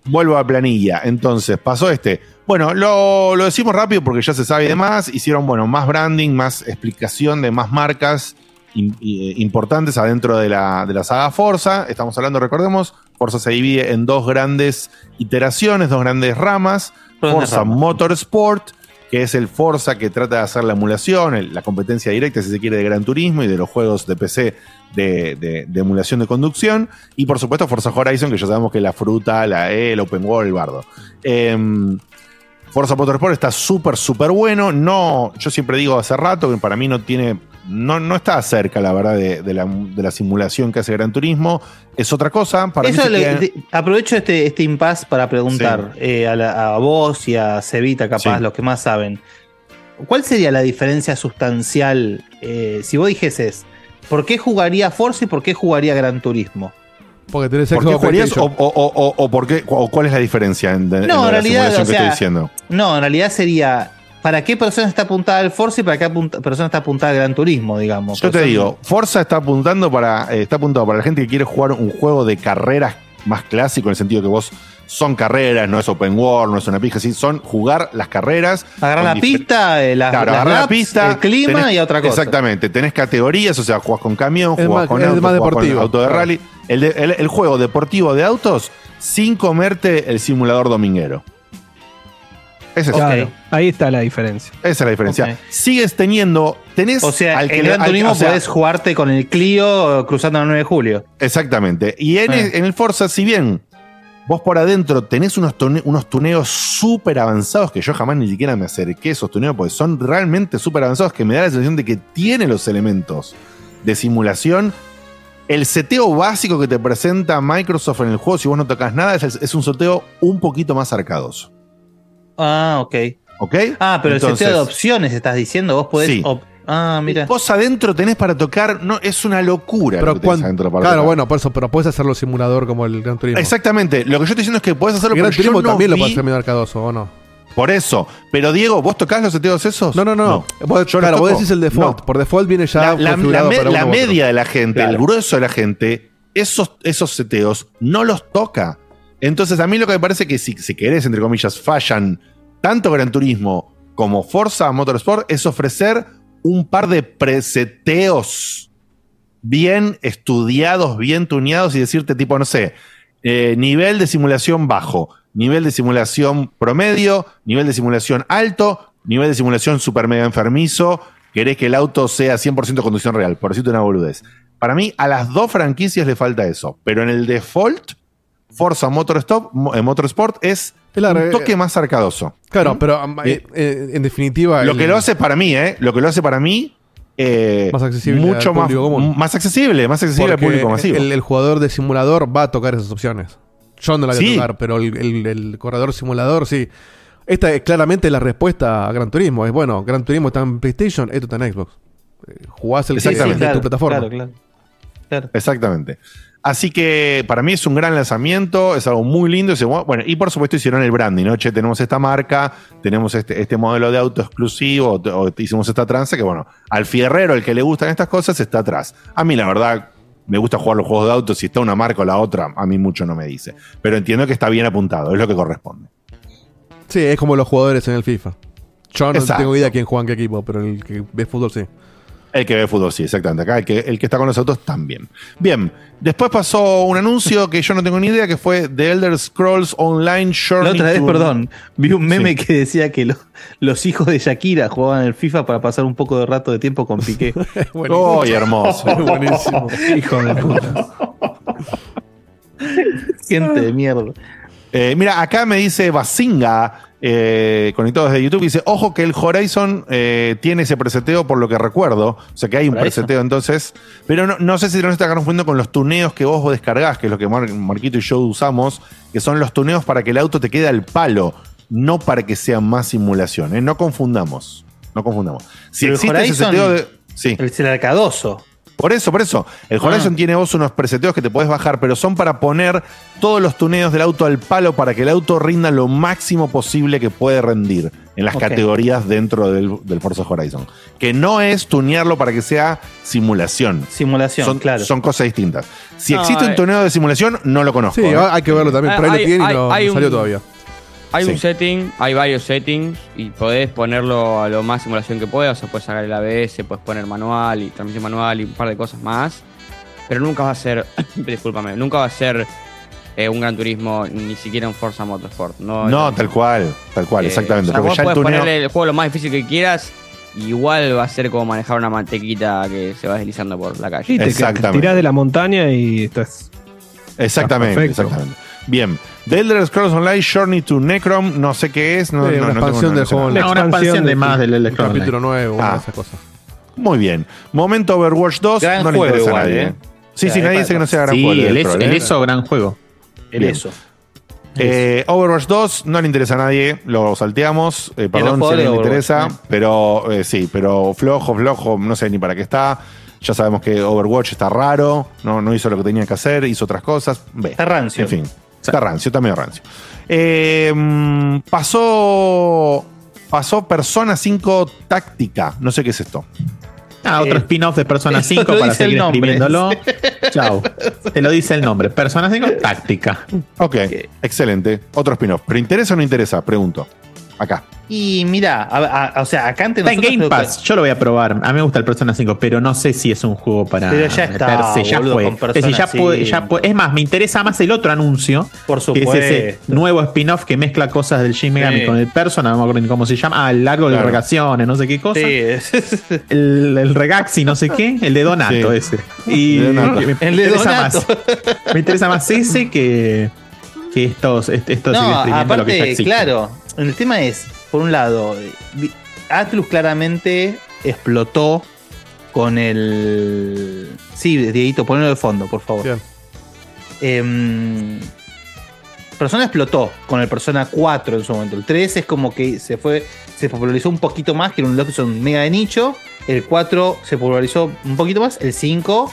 Vuelvo a planilla. Entonces, pasó este. Bueno, lo, lo decimos rápido porque ya se sabe y demás. Hicieron, bueno, más branding, más explicación de más marcas i- importantes adentro de la, de la saga Forza. Estamos hablando, recordemos, Forza se divide en dos grandes iteraciones, dos grandes ramas. Forza ramas. Motorsport, que es el Forza que trata de hacer la emulación, el- la competencia directa, si se quiere, de Gran Turismo y de los juegos de PC de, de- de emulación de conducción. Y por supuesto, Forza Horizon, que ya sabemos que es la fruta, la E, el Open World, el bardo. Em, Forza Motorsport está súper, súper bueno. No, yo siempre digo hace rato que para mí no tiene. No, no está cerca, la verdad, de, de la, de la simulación que hace Gran Turismo. Es otra cosa. Para mí Eso se le- queda- de- aprovecho este, este impasse para preguntar eh, a, la- a vos y a Cevita, capaz, Sí. los que más saben. ¿Cuál sería la diferencia sustancial eh, si vos dijeses por qué jugaría Forza y por qué jugaría Gran Turismo? Porque tenés ¿Por qué jugarías o, o- o- o- o por qué, o cuál es la diferencia en, en No, la en realidad, simulación o que sea, estoy diciendo? No, en realidad sería ¿para qué persona está apuntada el Forza y para qué apunta- persona está apuntada el Gran Turismo, digamos? Yo te digo, Forza está apuntando para, eh, está apuntado para la gente que quiere jugar un juego de carreras más clásico, en el sentido que vos son carreras, no es open world, no es una pija, sí, son jugar las carreras. Agarrar con la pista, eh, las, Claro, las agarrar la laps, pista. el clima tenés- y otra cosa. Exactamente, tenés categorías, o sea, jugás con camión, jugás más- con es auto, más jugás con deportivo, auto de claro. rally. El, de- el- el juego deportivo de autos sin comerte el simulador dominguero. Esa es, Claro, ahí está la diferencia. esa es la diferencia. Sigues teniendo, tenés O sea, al que en le- Gran al- Turismo o sea, podés jugarte con el Clio cruzando la 9 de julio. Exactamente. Y en, Ah. el, en el Forza, si bien vos por adentro tenés unos, tune- unos tuneos súper avanzados que yo jamás ni siquiera me acerqué a esos tuneos porque son realmente súper avanzados que me da la sensación de que tiene los elementos de simulación. El seteo básico que te presenta Microsoft en el juego, si vos no tocas nada, es, es un seteo un poquito más arcadoso. Ah, ok. ¿Ok? Ah, pero Entonces, el seteo de opciones estás diciendo, vos podés. Sí. ah, mira. Vos adentro tenés para tocar, no, es una locura. Pero lo que tenés cuan- adentro para claro, tocar. bueno, por eso, pero puedes hacerlo simulador como el Gran Turismo. Exactamente. Lo que yo estoy diciendo es que podés hacerlo El Gran pero yo Turismo no también lo vi- hacer medio arcadoso, ¿o no? Por eso. Pero Diego, ¿vos tocás los seteos esos? No, no, no. Vos- Yo claro, vos decís el default. No. Por default viene ya La, la- configurado la me- para la uno u otro. media de la gente, el grueso de la gente, esos, esos seteos no los toca. Entonces, a mí lo que me parece que si, si querés, entre comillas, fallan tanto Gran Turismo como Forza Motorsport es ofrecer un par de preseteos bien estudiados, bien tuneados y decirte tipo, no sé, eh, nivel de simulación bajo, nivel de simulación promedio, nivel de simulación alto, nivel de simulación super mega enfermizo, querés que el auto sea 100% conducción real, por decirte una boludez. Para mí, a las dos franquicias le falta eso, pero en el default, Forza Motorstop, Mo- eh, Motorsport es un re- toque más arcadoso. Claro, pero um, Eh, eh, en definitiva. Lo el- que lo hace para mí, ¿eh? Lo que lo hace para mí. eh, Más accesible mucho al más, público común. más accesible, más accesible al público masivo. El, el jugador de simulador va a tocar esas opciones. Yo no la voy Sí. a tocar, pero el, el- el corredor simulador sí. Esta es claramente la respuesta a Gran Turismo. Es bueno, Gran Turismo está en PlayStation, esto está en Xbox. Jugás el que de tu plataforma. Claro, claro. Claro. Exactamente. Así que para mí es un gran lanzamiento, es algo muy lindo. Bueno, y por supuesto hicieron el branding, ¿no? Che, tenemos esta marca, tenemos este, este modelo de auto exclusivo, o, o hicimos esta tranza, que bueno, al fierrero, el que le gustan estas cosas, está atrás. A mí, la verdad, me gusta jugar los juegos de autos, si está una marca o la otra, a mí mucho no me dice. Pero entiendo que está bien apuntado, es lo que corresponde. Sí, es como los jugadores en el FIFA. Yo no Exacto. tengo idea quién juega en qué equipo, pero el que ve fútbol sí. El que ve fútbol, sí, exactamente. Acá el que, el que está con los autos también. Bien, después pasó un anuncio que yo no tengo ni idea, que fue The Elder Scrolls Online Journey La otra vez, to- perdón, vi un meme Sí. que decía que lo- los hijos de Shakira jugaban el FIFA para pasar un poco de rato de tiempo con Piqué. ¡Oh, hermoso! Buenísimo. Hijo de puta. Gente de mierda. Eh, mira, acá me dice Basinga, eh, conectado desde YouTube, dice, ojo que el Horizon eh, tiene ese preseteo por lo que recuerdo. O sea que hay un preseteo entonces. Pero no, no sé si no se está confundiendo con los tuneos que vos descargás, que es lo que Mar- Marquito y yo usamos, que son los tuneos para que el auto te quede al palo, no para que sea más simulación. ¿eh? No confundamos. No confundamos. Si Pero el existe ese Horizon- seteo de. Sí. El, el arcadoso. Por eso, por eso. El Horizon Ah. tiene vos unos preseteos que te podés bajar, pero son para poner todos los tuneos del auto al palo para que el auto rinda lo máximo posible que puede rendir en las categorías dentro del, del Forza Horizon. Que no es tunearlo para que sea simulación. Simulación, Son, claro. son cosas distintas. Si No, existe un eh. tuneo de simulación, no lo conozco. Sí, ¿eh? hay que verlo también. Por ahí Hay- lo tiene y no, hay no un- salió todavía. Hay Sí. un setting, hay varios settings y podés ponerlo a lo más simulación que puedas. O sea, puedes sacar el ABS, puedes poner manual y transmisión manual y un par de cosas más. Pero nunca va a ser, discúlpame, nunca va a ser eh, un Gran Turismo, ni siquiera un Forza Motorsport. No, tal cual, tal cual, eh, exactamente. o sea, porque vos ya el podés tuneo. ponerle el juego lo más difícil que quieras. Igual va a ser como manejar una mantequita que se va deslizando por la calle. Y te, te Exactamente. tirás de la montaña y estás. Exactamente, exactamente. Bien. The Elder Scrolls Online Journey to Necrom, no sé qué es. No, Sí, no- una no tengo- expansión no del sé juego. No, una expansión expansión de de- más del Un Electron Online. capítulo nuevo, una Ah. de esas cosas. Muy bien. Momento Overwatch 2. Gran no le juego interesa igual, a nadie. ¿eh? Sí, sí, nadie para- dice que no sea gran Sí, juego. el, ¿eh? eso, gran juego. El Bien. eso. Eh, Overwatch 2 no le interesa a nadie, lo salteamos. Eh, perdón si a alguien le interesa, pero eh, sí, pero flojo, flojo, no sé ni para qué está. Ya sabemos que Overwatch está raro, no, no hizo lo que tenía que hacer, hizo otras cosas. Ve. Está rancio. En fin, está rancio, está medio rancio. Eh, mm, pasó. Pasó Persona 5 Táctica. No sé qué es esto. Ah, otro Eh, spin-off de Persona eso 5 lo para seguir nombre. escribiéndolo. Chao. Te lo dice el nombre. Persona 5 Táctica. Ok, excelente. Otro spin-off. ¿Pero interesa o no interesa? Pregunto. Acá. Y mira, o sea, acá ante Está en Game que- Pass. Yo lo voy a probar. A mí me gusta el Persona 5, pero no sé si es un juego para Pero ya está, meterse. Ya fue. con Es, decir, ya Persona puede- 5. ya puede- es más, me interesa más el otro anuncio. Por Que es ese supuesto. nuevo spin-off que mezcla cosas del Shin Megami Sí. con el Persona. No me acuerdo ni cómo se llama. Ah, el largo de Claro. regaciones, no sé qué cosa. Sí, El, el Regaxi, no sé qué. El de Donato Sí. ese. Y De Donato. me, El de interesa Donato. más. Me interesa más ese que, que estos, est- estos No, exprimiendo lo que ya aparte, claro, el tema es, por un lado, Atlus claramente explotó con el... Sí, Dieguito, ponelo de fondo, por favor. Bien. Em, Persona explotó con el Persona 4 en su momento. El 3 es como que se fue, se popularizó un poquito más, que era un look son mega de nicho. El 4 se popularizó un poquito más. El 5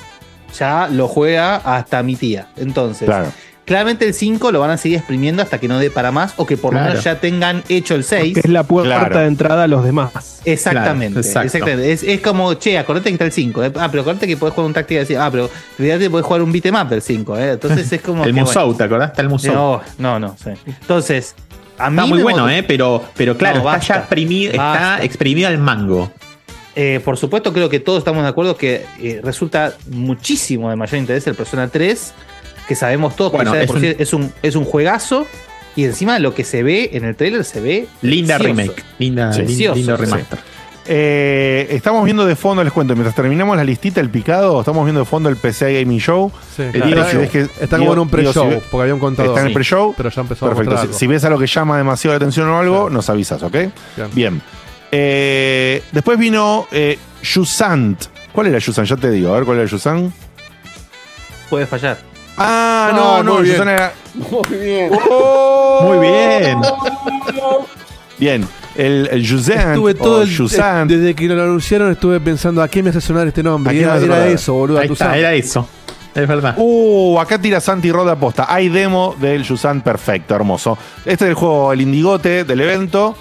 ya lo juega hasta mi tía. Entonces, Claro. Claramente el 5 lo van a seguir exprimiendo hasta que no dé para más o que por lo Claro. menos ya tengan hecho el 6. Que es la puerta Claro. de entrada a los demás. Exactamente, Claro, exactamente. Es, es como, che, acordate que está el 5. eh. Ah, pero acordate que podés jugar un táctica así. Ah, pero fíjate que podés jugar un beat'em up el 5. Eh. Entonces es como. El que, Musou, bueno. ¿te acordás? Está el Musou. No, no, no. sí. Entonces, a mí. Está muy bueno, ¿eh? Pero, pero claro, No, está ya exprimido, está exprimido al mango. Eh, por supuesto, creo que todos estamos de acuerdo que eh, resulta muchísimo de mayor interés el Persona 3, que sabemos todos Bueno, que es por un- sí es, un, es un juegazo. Y encima lo que se ve en el trailer se ve. Linda precioso. remake. Linda, Sí. lin- Precioso, lindo sí. remaster. Eh, estamos viendo de fondo, les cuento, mientras terminamos la listita, el picado, estamos viendo de fondo el PC Gaming Show. Sí, Eh, claro. Ves que- está como en un pre-show, si porque había un contador. Está en el Sí. pre-show. Pero ya empezó a Perfecto. mostrar Si, si ves algo que llama demasiado la atención o algo, Claro. nos avisas, ¿ok? Bien. Bien. Eh, después vino eh, Yusant. ¿Cuál era Yusant? Ya te digo, a ver cuál era Yusant. Puede fallar. Ah, no, no, muy bien. Era. Muy bien. Muy bien. Bien, el, el Estuve todo el, Yusant. desde que lo anunciaron estuve pensando a qué me hace sonar este nombre. ¿A Y qué me era, eso, boludo. Ahí está, era eso. Es verdad. Uh, acá tira Santi Roda posta. Hay demo del Yusant perfecto, hermoso. Este es el juego, el indigote del evento.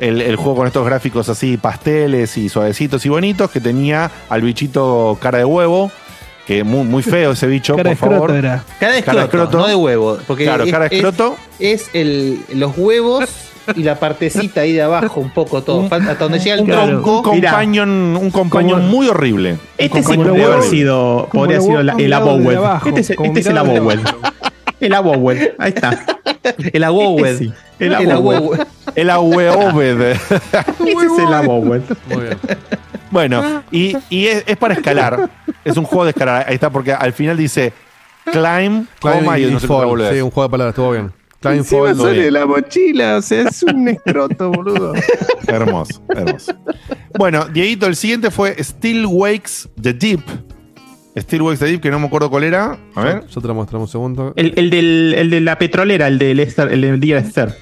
El, el juego con estos gráficos así, pasteles y suavecitos y bonitos, que tenía al bichito cara de huevo. Que muy, muy feo ese bicho, Cara por favor. escroto era. Cara de Cara de escroto, escroto. no de huevo. Porque Claro, es, cara de escroto. Es, el, los huevos y la partecita ahí de abajo, un poco todo. Hasta donde llega el Un, tronco. un companion, un companion Como- muy horrible. Este sí podría haber sido, podría sido la- el Abowell. Este es, este es el Abowell. El Abowell. Ahí está. El Agowed. Este sí, el El Abowell. El Aweobed. Este es el Abowell. Muy bien. bueno, y, y es, es para escalar. Es un juego de escalar. Ahí está, porque al final dice climb, coma y Climb no sé Fall. Sí, un juego de palabras, estuvo bien. Climb Encima Fall. sale bien. la mochila, o sea, es un escroto, boludo. Hermoso, hermoso. Bueno, Dieguito, el siguiente fue Still Wakes the Deep. Still Wakes the Deep, que no me acuerdo cuál era. A ver. Yo te lo muestro un segundo. El, el del, el de la petrolera, el del Esther, el del día de Esther.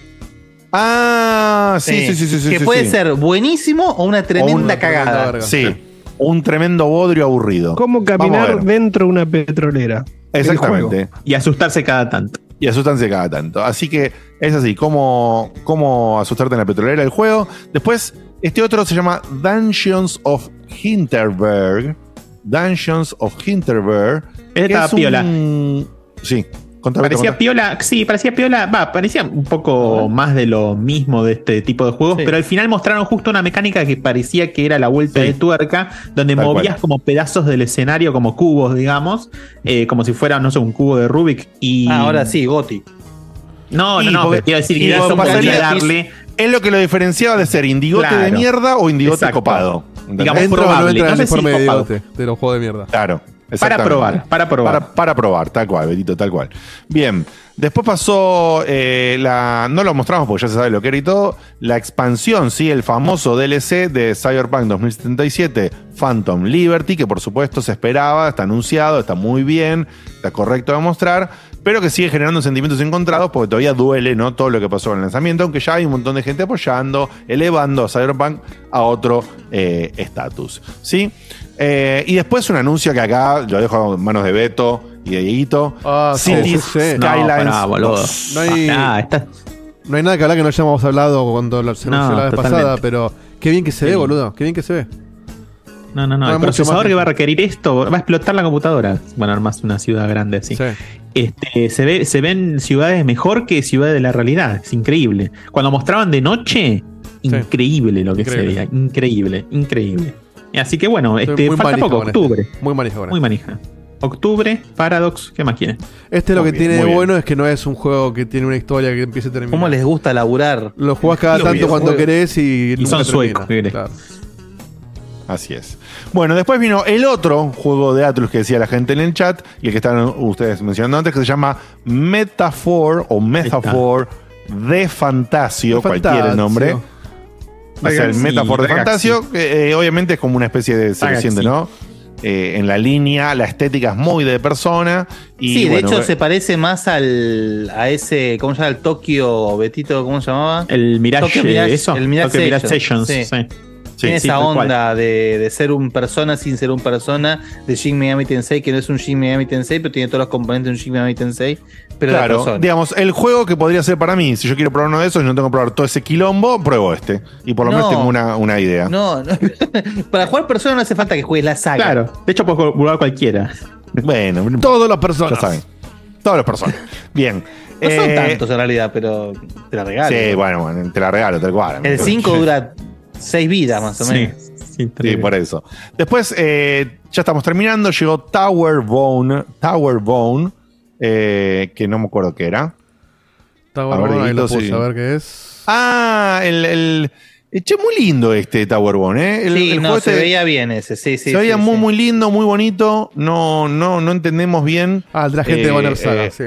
Ah, sí, sí, sí, sí. sí, que sí, puede sí. ser buenísimo o una tremenda una tremenda cagada. verga. Sí, un tremendo bodrio aburrido. ¿Cómo caminar dentro de una petrolera? El Exactamente. Y asustarse cada tanto. Y asustarse cada tanto. Así que es así, cómo, cómo asustarte en la petrolera del juego. Después, este otro se llama Dungeons of Hinterberg. Dungeons of Hinterberg. Ese que estaba es un- piola. Sí, contame, Parecía contame. piola, sí, parecía piola, va, parecía un poco más de lo mismo de este tipo de juegos, Sí. pero al final mostraron justo una mecánica que parecía que era la vuelta Sí. de tuerca, donde Tal movías cual. como pedazos del escenario, como cubos, digamos, eh, como si fuera, no sé, un cubo de Rubik. Y... Ah, ahora sí, Goti. No, no, no, porque- a decir y que lo eso podría darle, Es lo que lo diferenciaba de ser indigote Claro. de mierda o indigote Exacto. copado. Digamos, Entra o no probable, entra en no el sé si informe de de los juegos de mierda. Claro. Para probar, para probar. Para, para probar, tal cual, Betito, tal cual. Bien, después pasó eh, la. No lo mostramos porque ya se sabe lo que era y todo. La expansión, sí, el famoso DLC de Cyberpunk 2077, Phantom Liberty, que por supuesto se esperaba, está anunciado, está muy bien, está correcto de mostrar, pero que sigue generando sentimientos encontrados porque todavía duele, ¿no? Todo lo que pasó en el lanzamiento, aunque ya hay un montón de gente apoyando, elevando a Cyberpunk a otro eh, estatus, ¿sí? Eh, y después un anuncio que acá lo dejo en manos de Beto y de Dieguito. Ah, Cities sí, sí. No, Skylines. pará. No hay- Ah, está- No hay nada que hablar que no hayamos hablado cuando se No, anunció la vez totalmente. pasada, pero qué bien que se ve, boludo. Qué bien que se ve. No, no, no. No, el procesador que va a requerir esto va a explotar la computadora. Bueno, armas una ciudad grande así. Sí. Este, se, ve, se ven ciudades mejor que ciudades de la realidad. Es increíble. Cuando mostraban de noche, increíble lo que Increíble. se veía. Increíble, increíble. Así que bueno, este, muy falta manija poco, con este. octubre. Muy manija Muy este. manija. Octubre, Paradox, ¿qué más quieren? Este lo Muy que bien, tiene bueno es que no es un juego que tiene una historia que empiece y termina. ¿Cómo les gusta laburar? Lo jugás cada Los tanto cuando querés y, nunca son termina. suecos. Claro. Así es. Bueno, después vino el otro juego de Atlus que decía la gente en el chat y el que estaban ustedes mencionando antes, que se llama Metaphor o Metaphor de Fantasio, De cualquier Fantasio. nombre. O sea, el Metaphor de. Fantasio, que eh, obviamente es como una especie de se Ragazzi. siente, ¿no? Eh, en la línea, la estética es muy de persona. Y sí, de bueno, hecho eh, se parece más al a ese, ¿cómo se llama? El Tokio Betito, ¿cómo se llamaba? El Mirage, Tokyo Mirage- eso. el Mirage Tokyo Mirage Sessions, Sessions, sí. sí. Tiene sí, esa tal cual. onda de, de ser un persona sin ser un persona de Shin Megami Tensei, que no es un Shin Megami Tensei, pero tiene todos los componentes de un Shin Megami Tensei, pero de Claro, digamos, el juego que podría ser para mí, si yo quiero probar uno de esos y no tengo que probar todo ese quilombo, pruebo este. Y por lo No. menos tengo una, una idea. No, no. para jugar persona no hace falta que juegues la saga. Claro, de hecho puedes jugar cualquiera. Bueno, Todas las personas. ya saben. Todas las personas. Bien. No son Eh, tantos en realidad, pero te la regalo. Sí, bueno, bueno, te la regalo, tal cual. El 5 dura 6 vidas más o Sí, menos. sí, Sí, por eso. Después, eh, ya estamos terminando. Llegó Tower Bone. Tower Bone. eh, que no me acuerdo qué era. Bueno, ver, ahí lo puse, sí. a ver qué es. Ah, el. el che, muy lindo este Tower Bone, ¿eh? El, sí, el no, se veía bien ese, sí, sí. se veía sí, muy, sí. muy lindo, muy bonito. No, no, no entendemos bien. Ah, el de la gente Eh, de Banner Saga, eh, sí.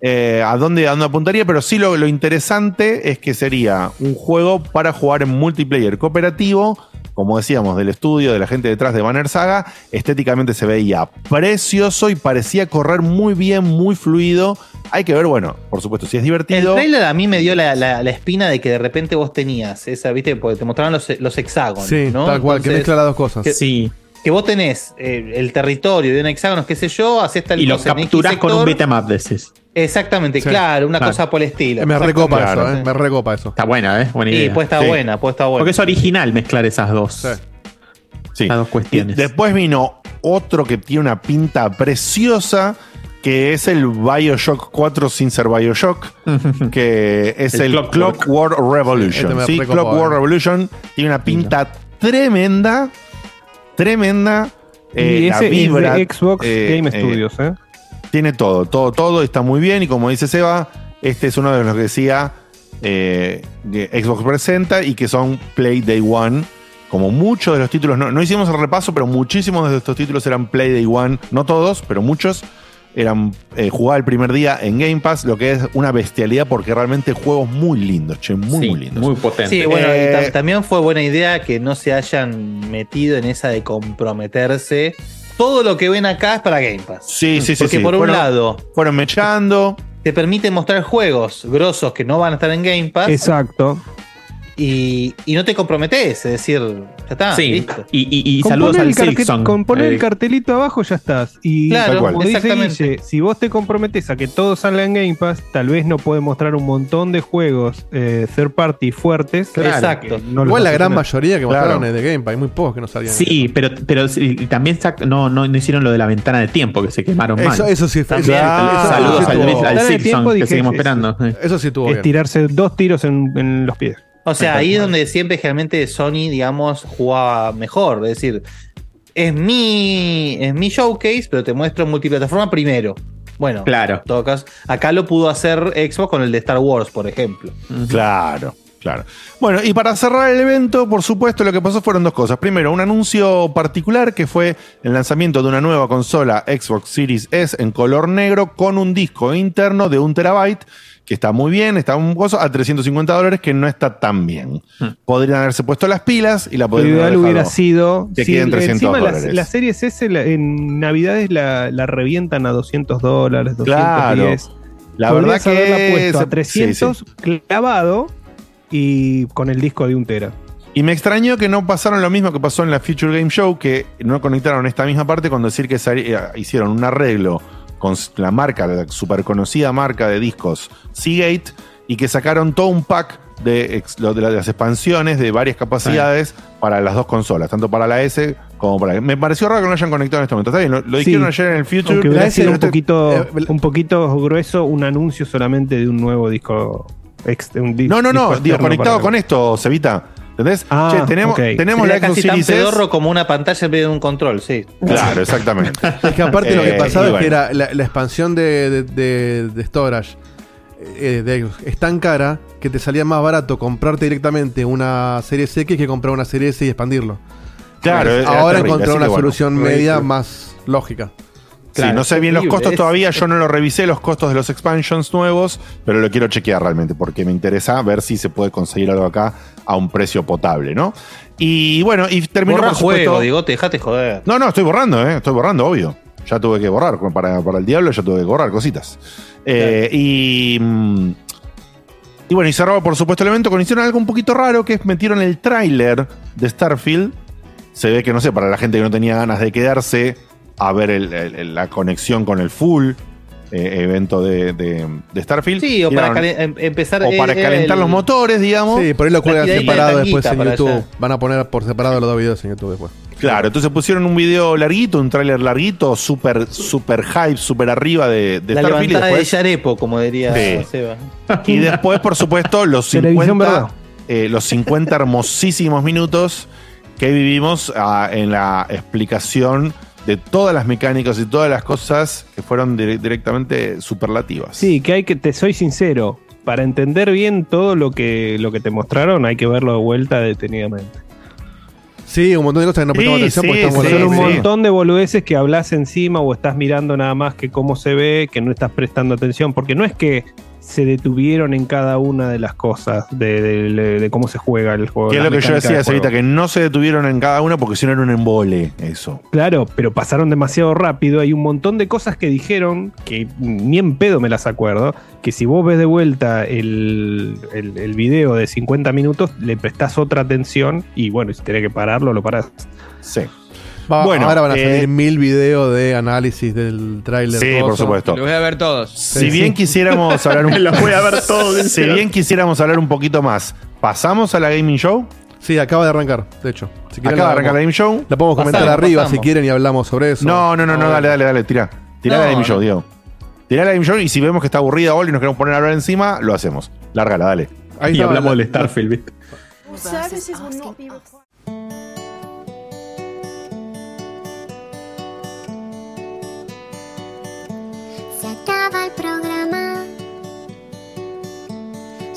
Eh, a, dónde, a dónde apuntaría, pero sí lo, lo interesante es que sería un juego para jugar en multiplayer cooperativo, como decíamos, del estudio de la gente detrás de Banner Saga. Estéticamente se veía precioso y parecía correr muy bien, muy fluido. Hay que ver, bueno, por supuesto, si es El divertido. trailer a mí me dio la, la- la espina de que de repente vos tenías esa, viste, porque te mostraban los, los hexágonos. Sí, ¿no? tal cual, que mezcla las dos cosas. que- Sí, que vos tenés eh, el territorio de un hexágono, qué sé yo, haces tal y lo cosa en X capturás con un sector. beatmap de ese. Exactamente, Sí, claro, una claro. cosa por el estilo. me recopa Claro. eso, eh, me recopa eso. Está buena, ¿eh? Buena Sí, idea. pues está Sí. buena, pues está buena. Porque es original mezclar esas dos. Sí. Sí. Las dos cuestiones. Después vino otro que tiene una pinta preciosa, que es el Bioshock 4 sin ser Bioshock, que es El el, Clockwork. Revolution. Este ¿sí? recopó, Clockwork. Revolution tiene una pinta tremenda, tremenda. eh, y la ese vibra, es de Xbox eh, Game eh, Studios, ¿eh? tiene todo, todo, todo, está muy bien. Y como dice Seba, este es uno de los que decía eh, que Xbox presenta y que son Play Day One. Como muchos de los títulos, no, no hicimos el repaso, pero muchísimos de estos títulos eran Play Day One. No todos, pero muchos eran eh, jugados el primer día en Game Pass, lo que es una bestialidad porque realmente juegos muy lindos, che, muy, Sí, muy lindos. muy potente. Sí, bueno, Eh, tam- también fue buena idea que no se hayan metido en esa de comprometerse. Todo lo que ven acá es para Game Pass. Sí, sí, sí. Porque sí. por un Fueron- lado, Fueron mechando. te permite mostrar juegos grosos que no van a estar en Game Pass Exacto. Y, y no te comprometes, es decir, ya está, sí. listo. Y, y- y Con saludos al Silksong. Con poner Eh, el cartelito abajo ya estás. Y Claro, dice exactamente. Guille, si vos te comprometes a que todo salga en Game Pass, tal vez no puede mostrar un montón de juegos eh, third party fuertes. Claro. Exacto. que no Igual la gran mayoría que Claro. mostraron es de Game Pass. Hay muy pocos que no salían. Sí, pero, pero también sac- no, no, no hicieron lo de la ventana de tiempo, que se quemaron Eso, mal. eso sí fue. Ah, Saludos eso al, al Silksong, que seguimos es- esperando. Eso sí estuvo Es bien. tirarse dos tiros en, en los pies. O sea, ahí es donde siempre generalmente Sony, digamos, jugaba mejor. Es decir, es mi, es mi showcase, pero te muestro multiplataforma primero. Bueno, Claro. en todo caso, acá lo pudo hacer Xbox con el de Star Wars, por ejemplo. Claro, claro. Bueno, y para cerrar el evento, por supuesto, lo que pasó fueron dos cosas. Primero, un anuncio particular que fue el lanzamiento de una nueva consola Xbox Series S en color negro con un disco interno de un terabyte. Que está muy bien, está un gozo a 350 dólares, que no está tan bien. Podrían haberse puesto las pilas y la Lo podrían ideal haber hubiera sido. que si queden 300 encima las, dólares. las series S la- en Navidades la, la revientan a 200 dólares, 210. Claro. La verdad Podrías haberla que puesto a 300 clavado y con el disco de un tera. Y me extrañó que no pasaron lo mismo que pasó en la Future Game Show, que no conectaron esta misma parte con decir que eh, hicieron un arreglo con la marca, la super conocida marca de discos Seagate, y que sacaron todo un pack de, ex- las expansiones de varias capacidades para las dos consolas, tanto para la S como para la Me pareció raro que no hayan conectado en este momento. Está bien, lo, lo Sí. dijeron ayer en el Future. Aunque hubiera sido un este- poquito, eh, un poquito grueso un anuncio solamente de un nuevo disco. ex- un di- No, no, no, digo, conectado con esto, Cevita. ¿Entendés? Ah, che, tenemos, tenemos la Xbox casi tan Series S. pedorro como una pantalla en vez de un control, sí. Claro, exactamente. Es que aparte lo que Eh, pasaba es que era la, la expansión de, de, de- de storage eh, de- es tan cara que te salía más barato comprarte directamente una serie X que comprar una serie S y expandirlo. Claro, era Ahora así una bueno. solución media más lógica. Sí, no sé bien los costos es- todavía, yo no lo revisé los costos de los expansions nuevos, pero lo quiero chequear realmente porque me interesa ver si se puede conseguir algo acá a un precio potable, ¿no? Y bueno, y terminó Borra por supuesto- juego, digo, te dejate joder. No, no, estoy borrando, ¿eh? Estoy borrando, obvio. Ya tuve que borrar, para, para el diablo ya tuve que borrar cositas. Eh, y... mm, Y bueno, y cerraba por supuesto el evento con hicieron algo un poquito raro, que es metieron el tráiler de Starfield. Se ve que, no sé, para la gente que no tenía ganas de quedarse a ver el- el- el- la conexión con el full eh, evento de, de- de Starfield. Sí, o para em- empezar o para eh, calentar el- los motores, digamos. Sí, por ahí lo cuelgan tiradita de separado después en para YouTube. allá. Van a poner por separado los dos videos en YouTube después. Claro, entonces pusieron un video larguito, un tráiler larguito, súper, súper hype, súper arriba de, de La Starfield. y levantada de después- Yarepo, como diría Sí. Seba. Y después, por supuesto, los Televisión 50, verdad. eh, los 50 hermosísimos minutos que vivimos ah, en la explicación de todas las mecánicas y todas las cosas que fueron dire- directamente superlativas. Sí, que hay que, te soy sincero, para entender bien todo lo que, lo que te mostraron hay que verlo de vuelta detenidamente. Sí, un montón de cosas que no Sí, prestamos atención sí, porque estamos sí, Son un montón de boludeces que hablas encima o estás mirando nada más que cómo se ve, que no estás prestando atención, porque no es que se detuvieron en cada una de las cosas de, de- de cómo se juega el juego. Que es lo que yo decía, juego. que no se detuvieron en cada una porque si no era un embole eso. Claro, pero pasaron demasiado rápido. Hay un montón de cosas que dijeron que ni en pedo me las acuerdo. Que si vos ves de vuelta el, el, el video de 50 minutos, le prestás otra atención y bueno, si tenés que pararlo, lo parás. Sí. Bueno, ahora van a salir eh, mil videos de análisis del tráiler. Sí, por supuesto. Los voy a ver todos. Si sí, bien sí. quisiéramos hablar un Los voy a ver todos. si bien quisiéramos hablar un poquito más, ¿pasamos a la gaming show? Sí, acaba de arrancar, de hecho. Acaba de arrancar la gaming show. La podemos comentar arriba si quieren y hablamos sobre eso. No, no, no, no, dale, dale, dale, tira. Tira la gaming show, Diego. Tira la gaming show y si vemos que está aburrida hoy y nos queremos poner a hablar encima, lo hacemos. Lárgala, dale. Y hablamos la, del Starfield. ¿viste?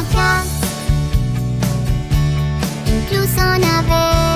boca, incluso una vez.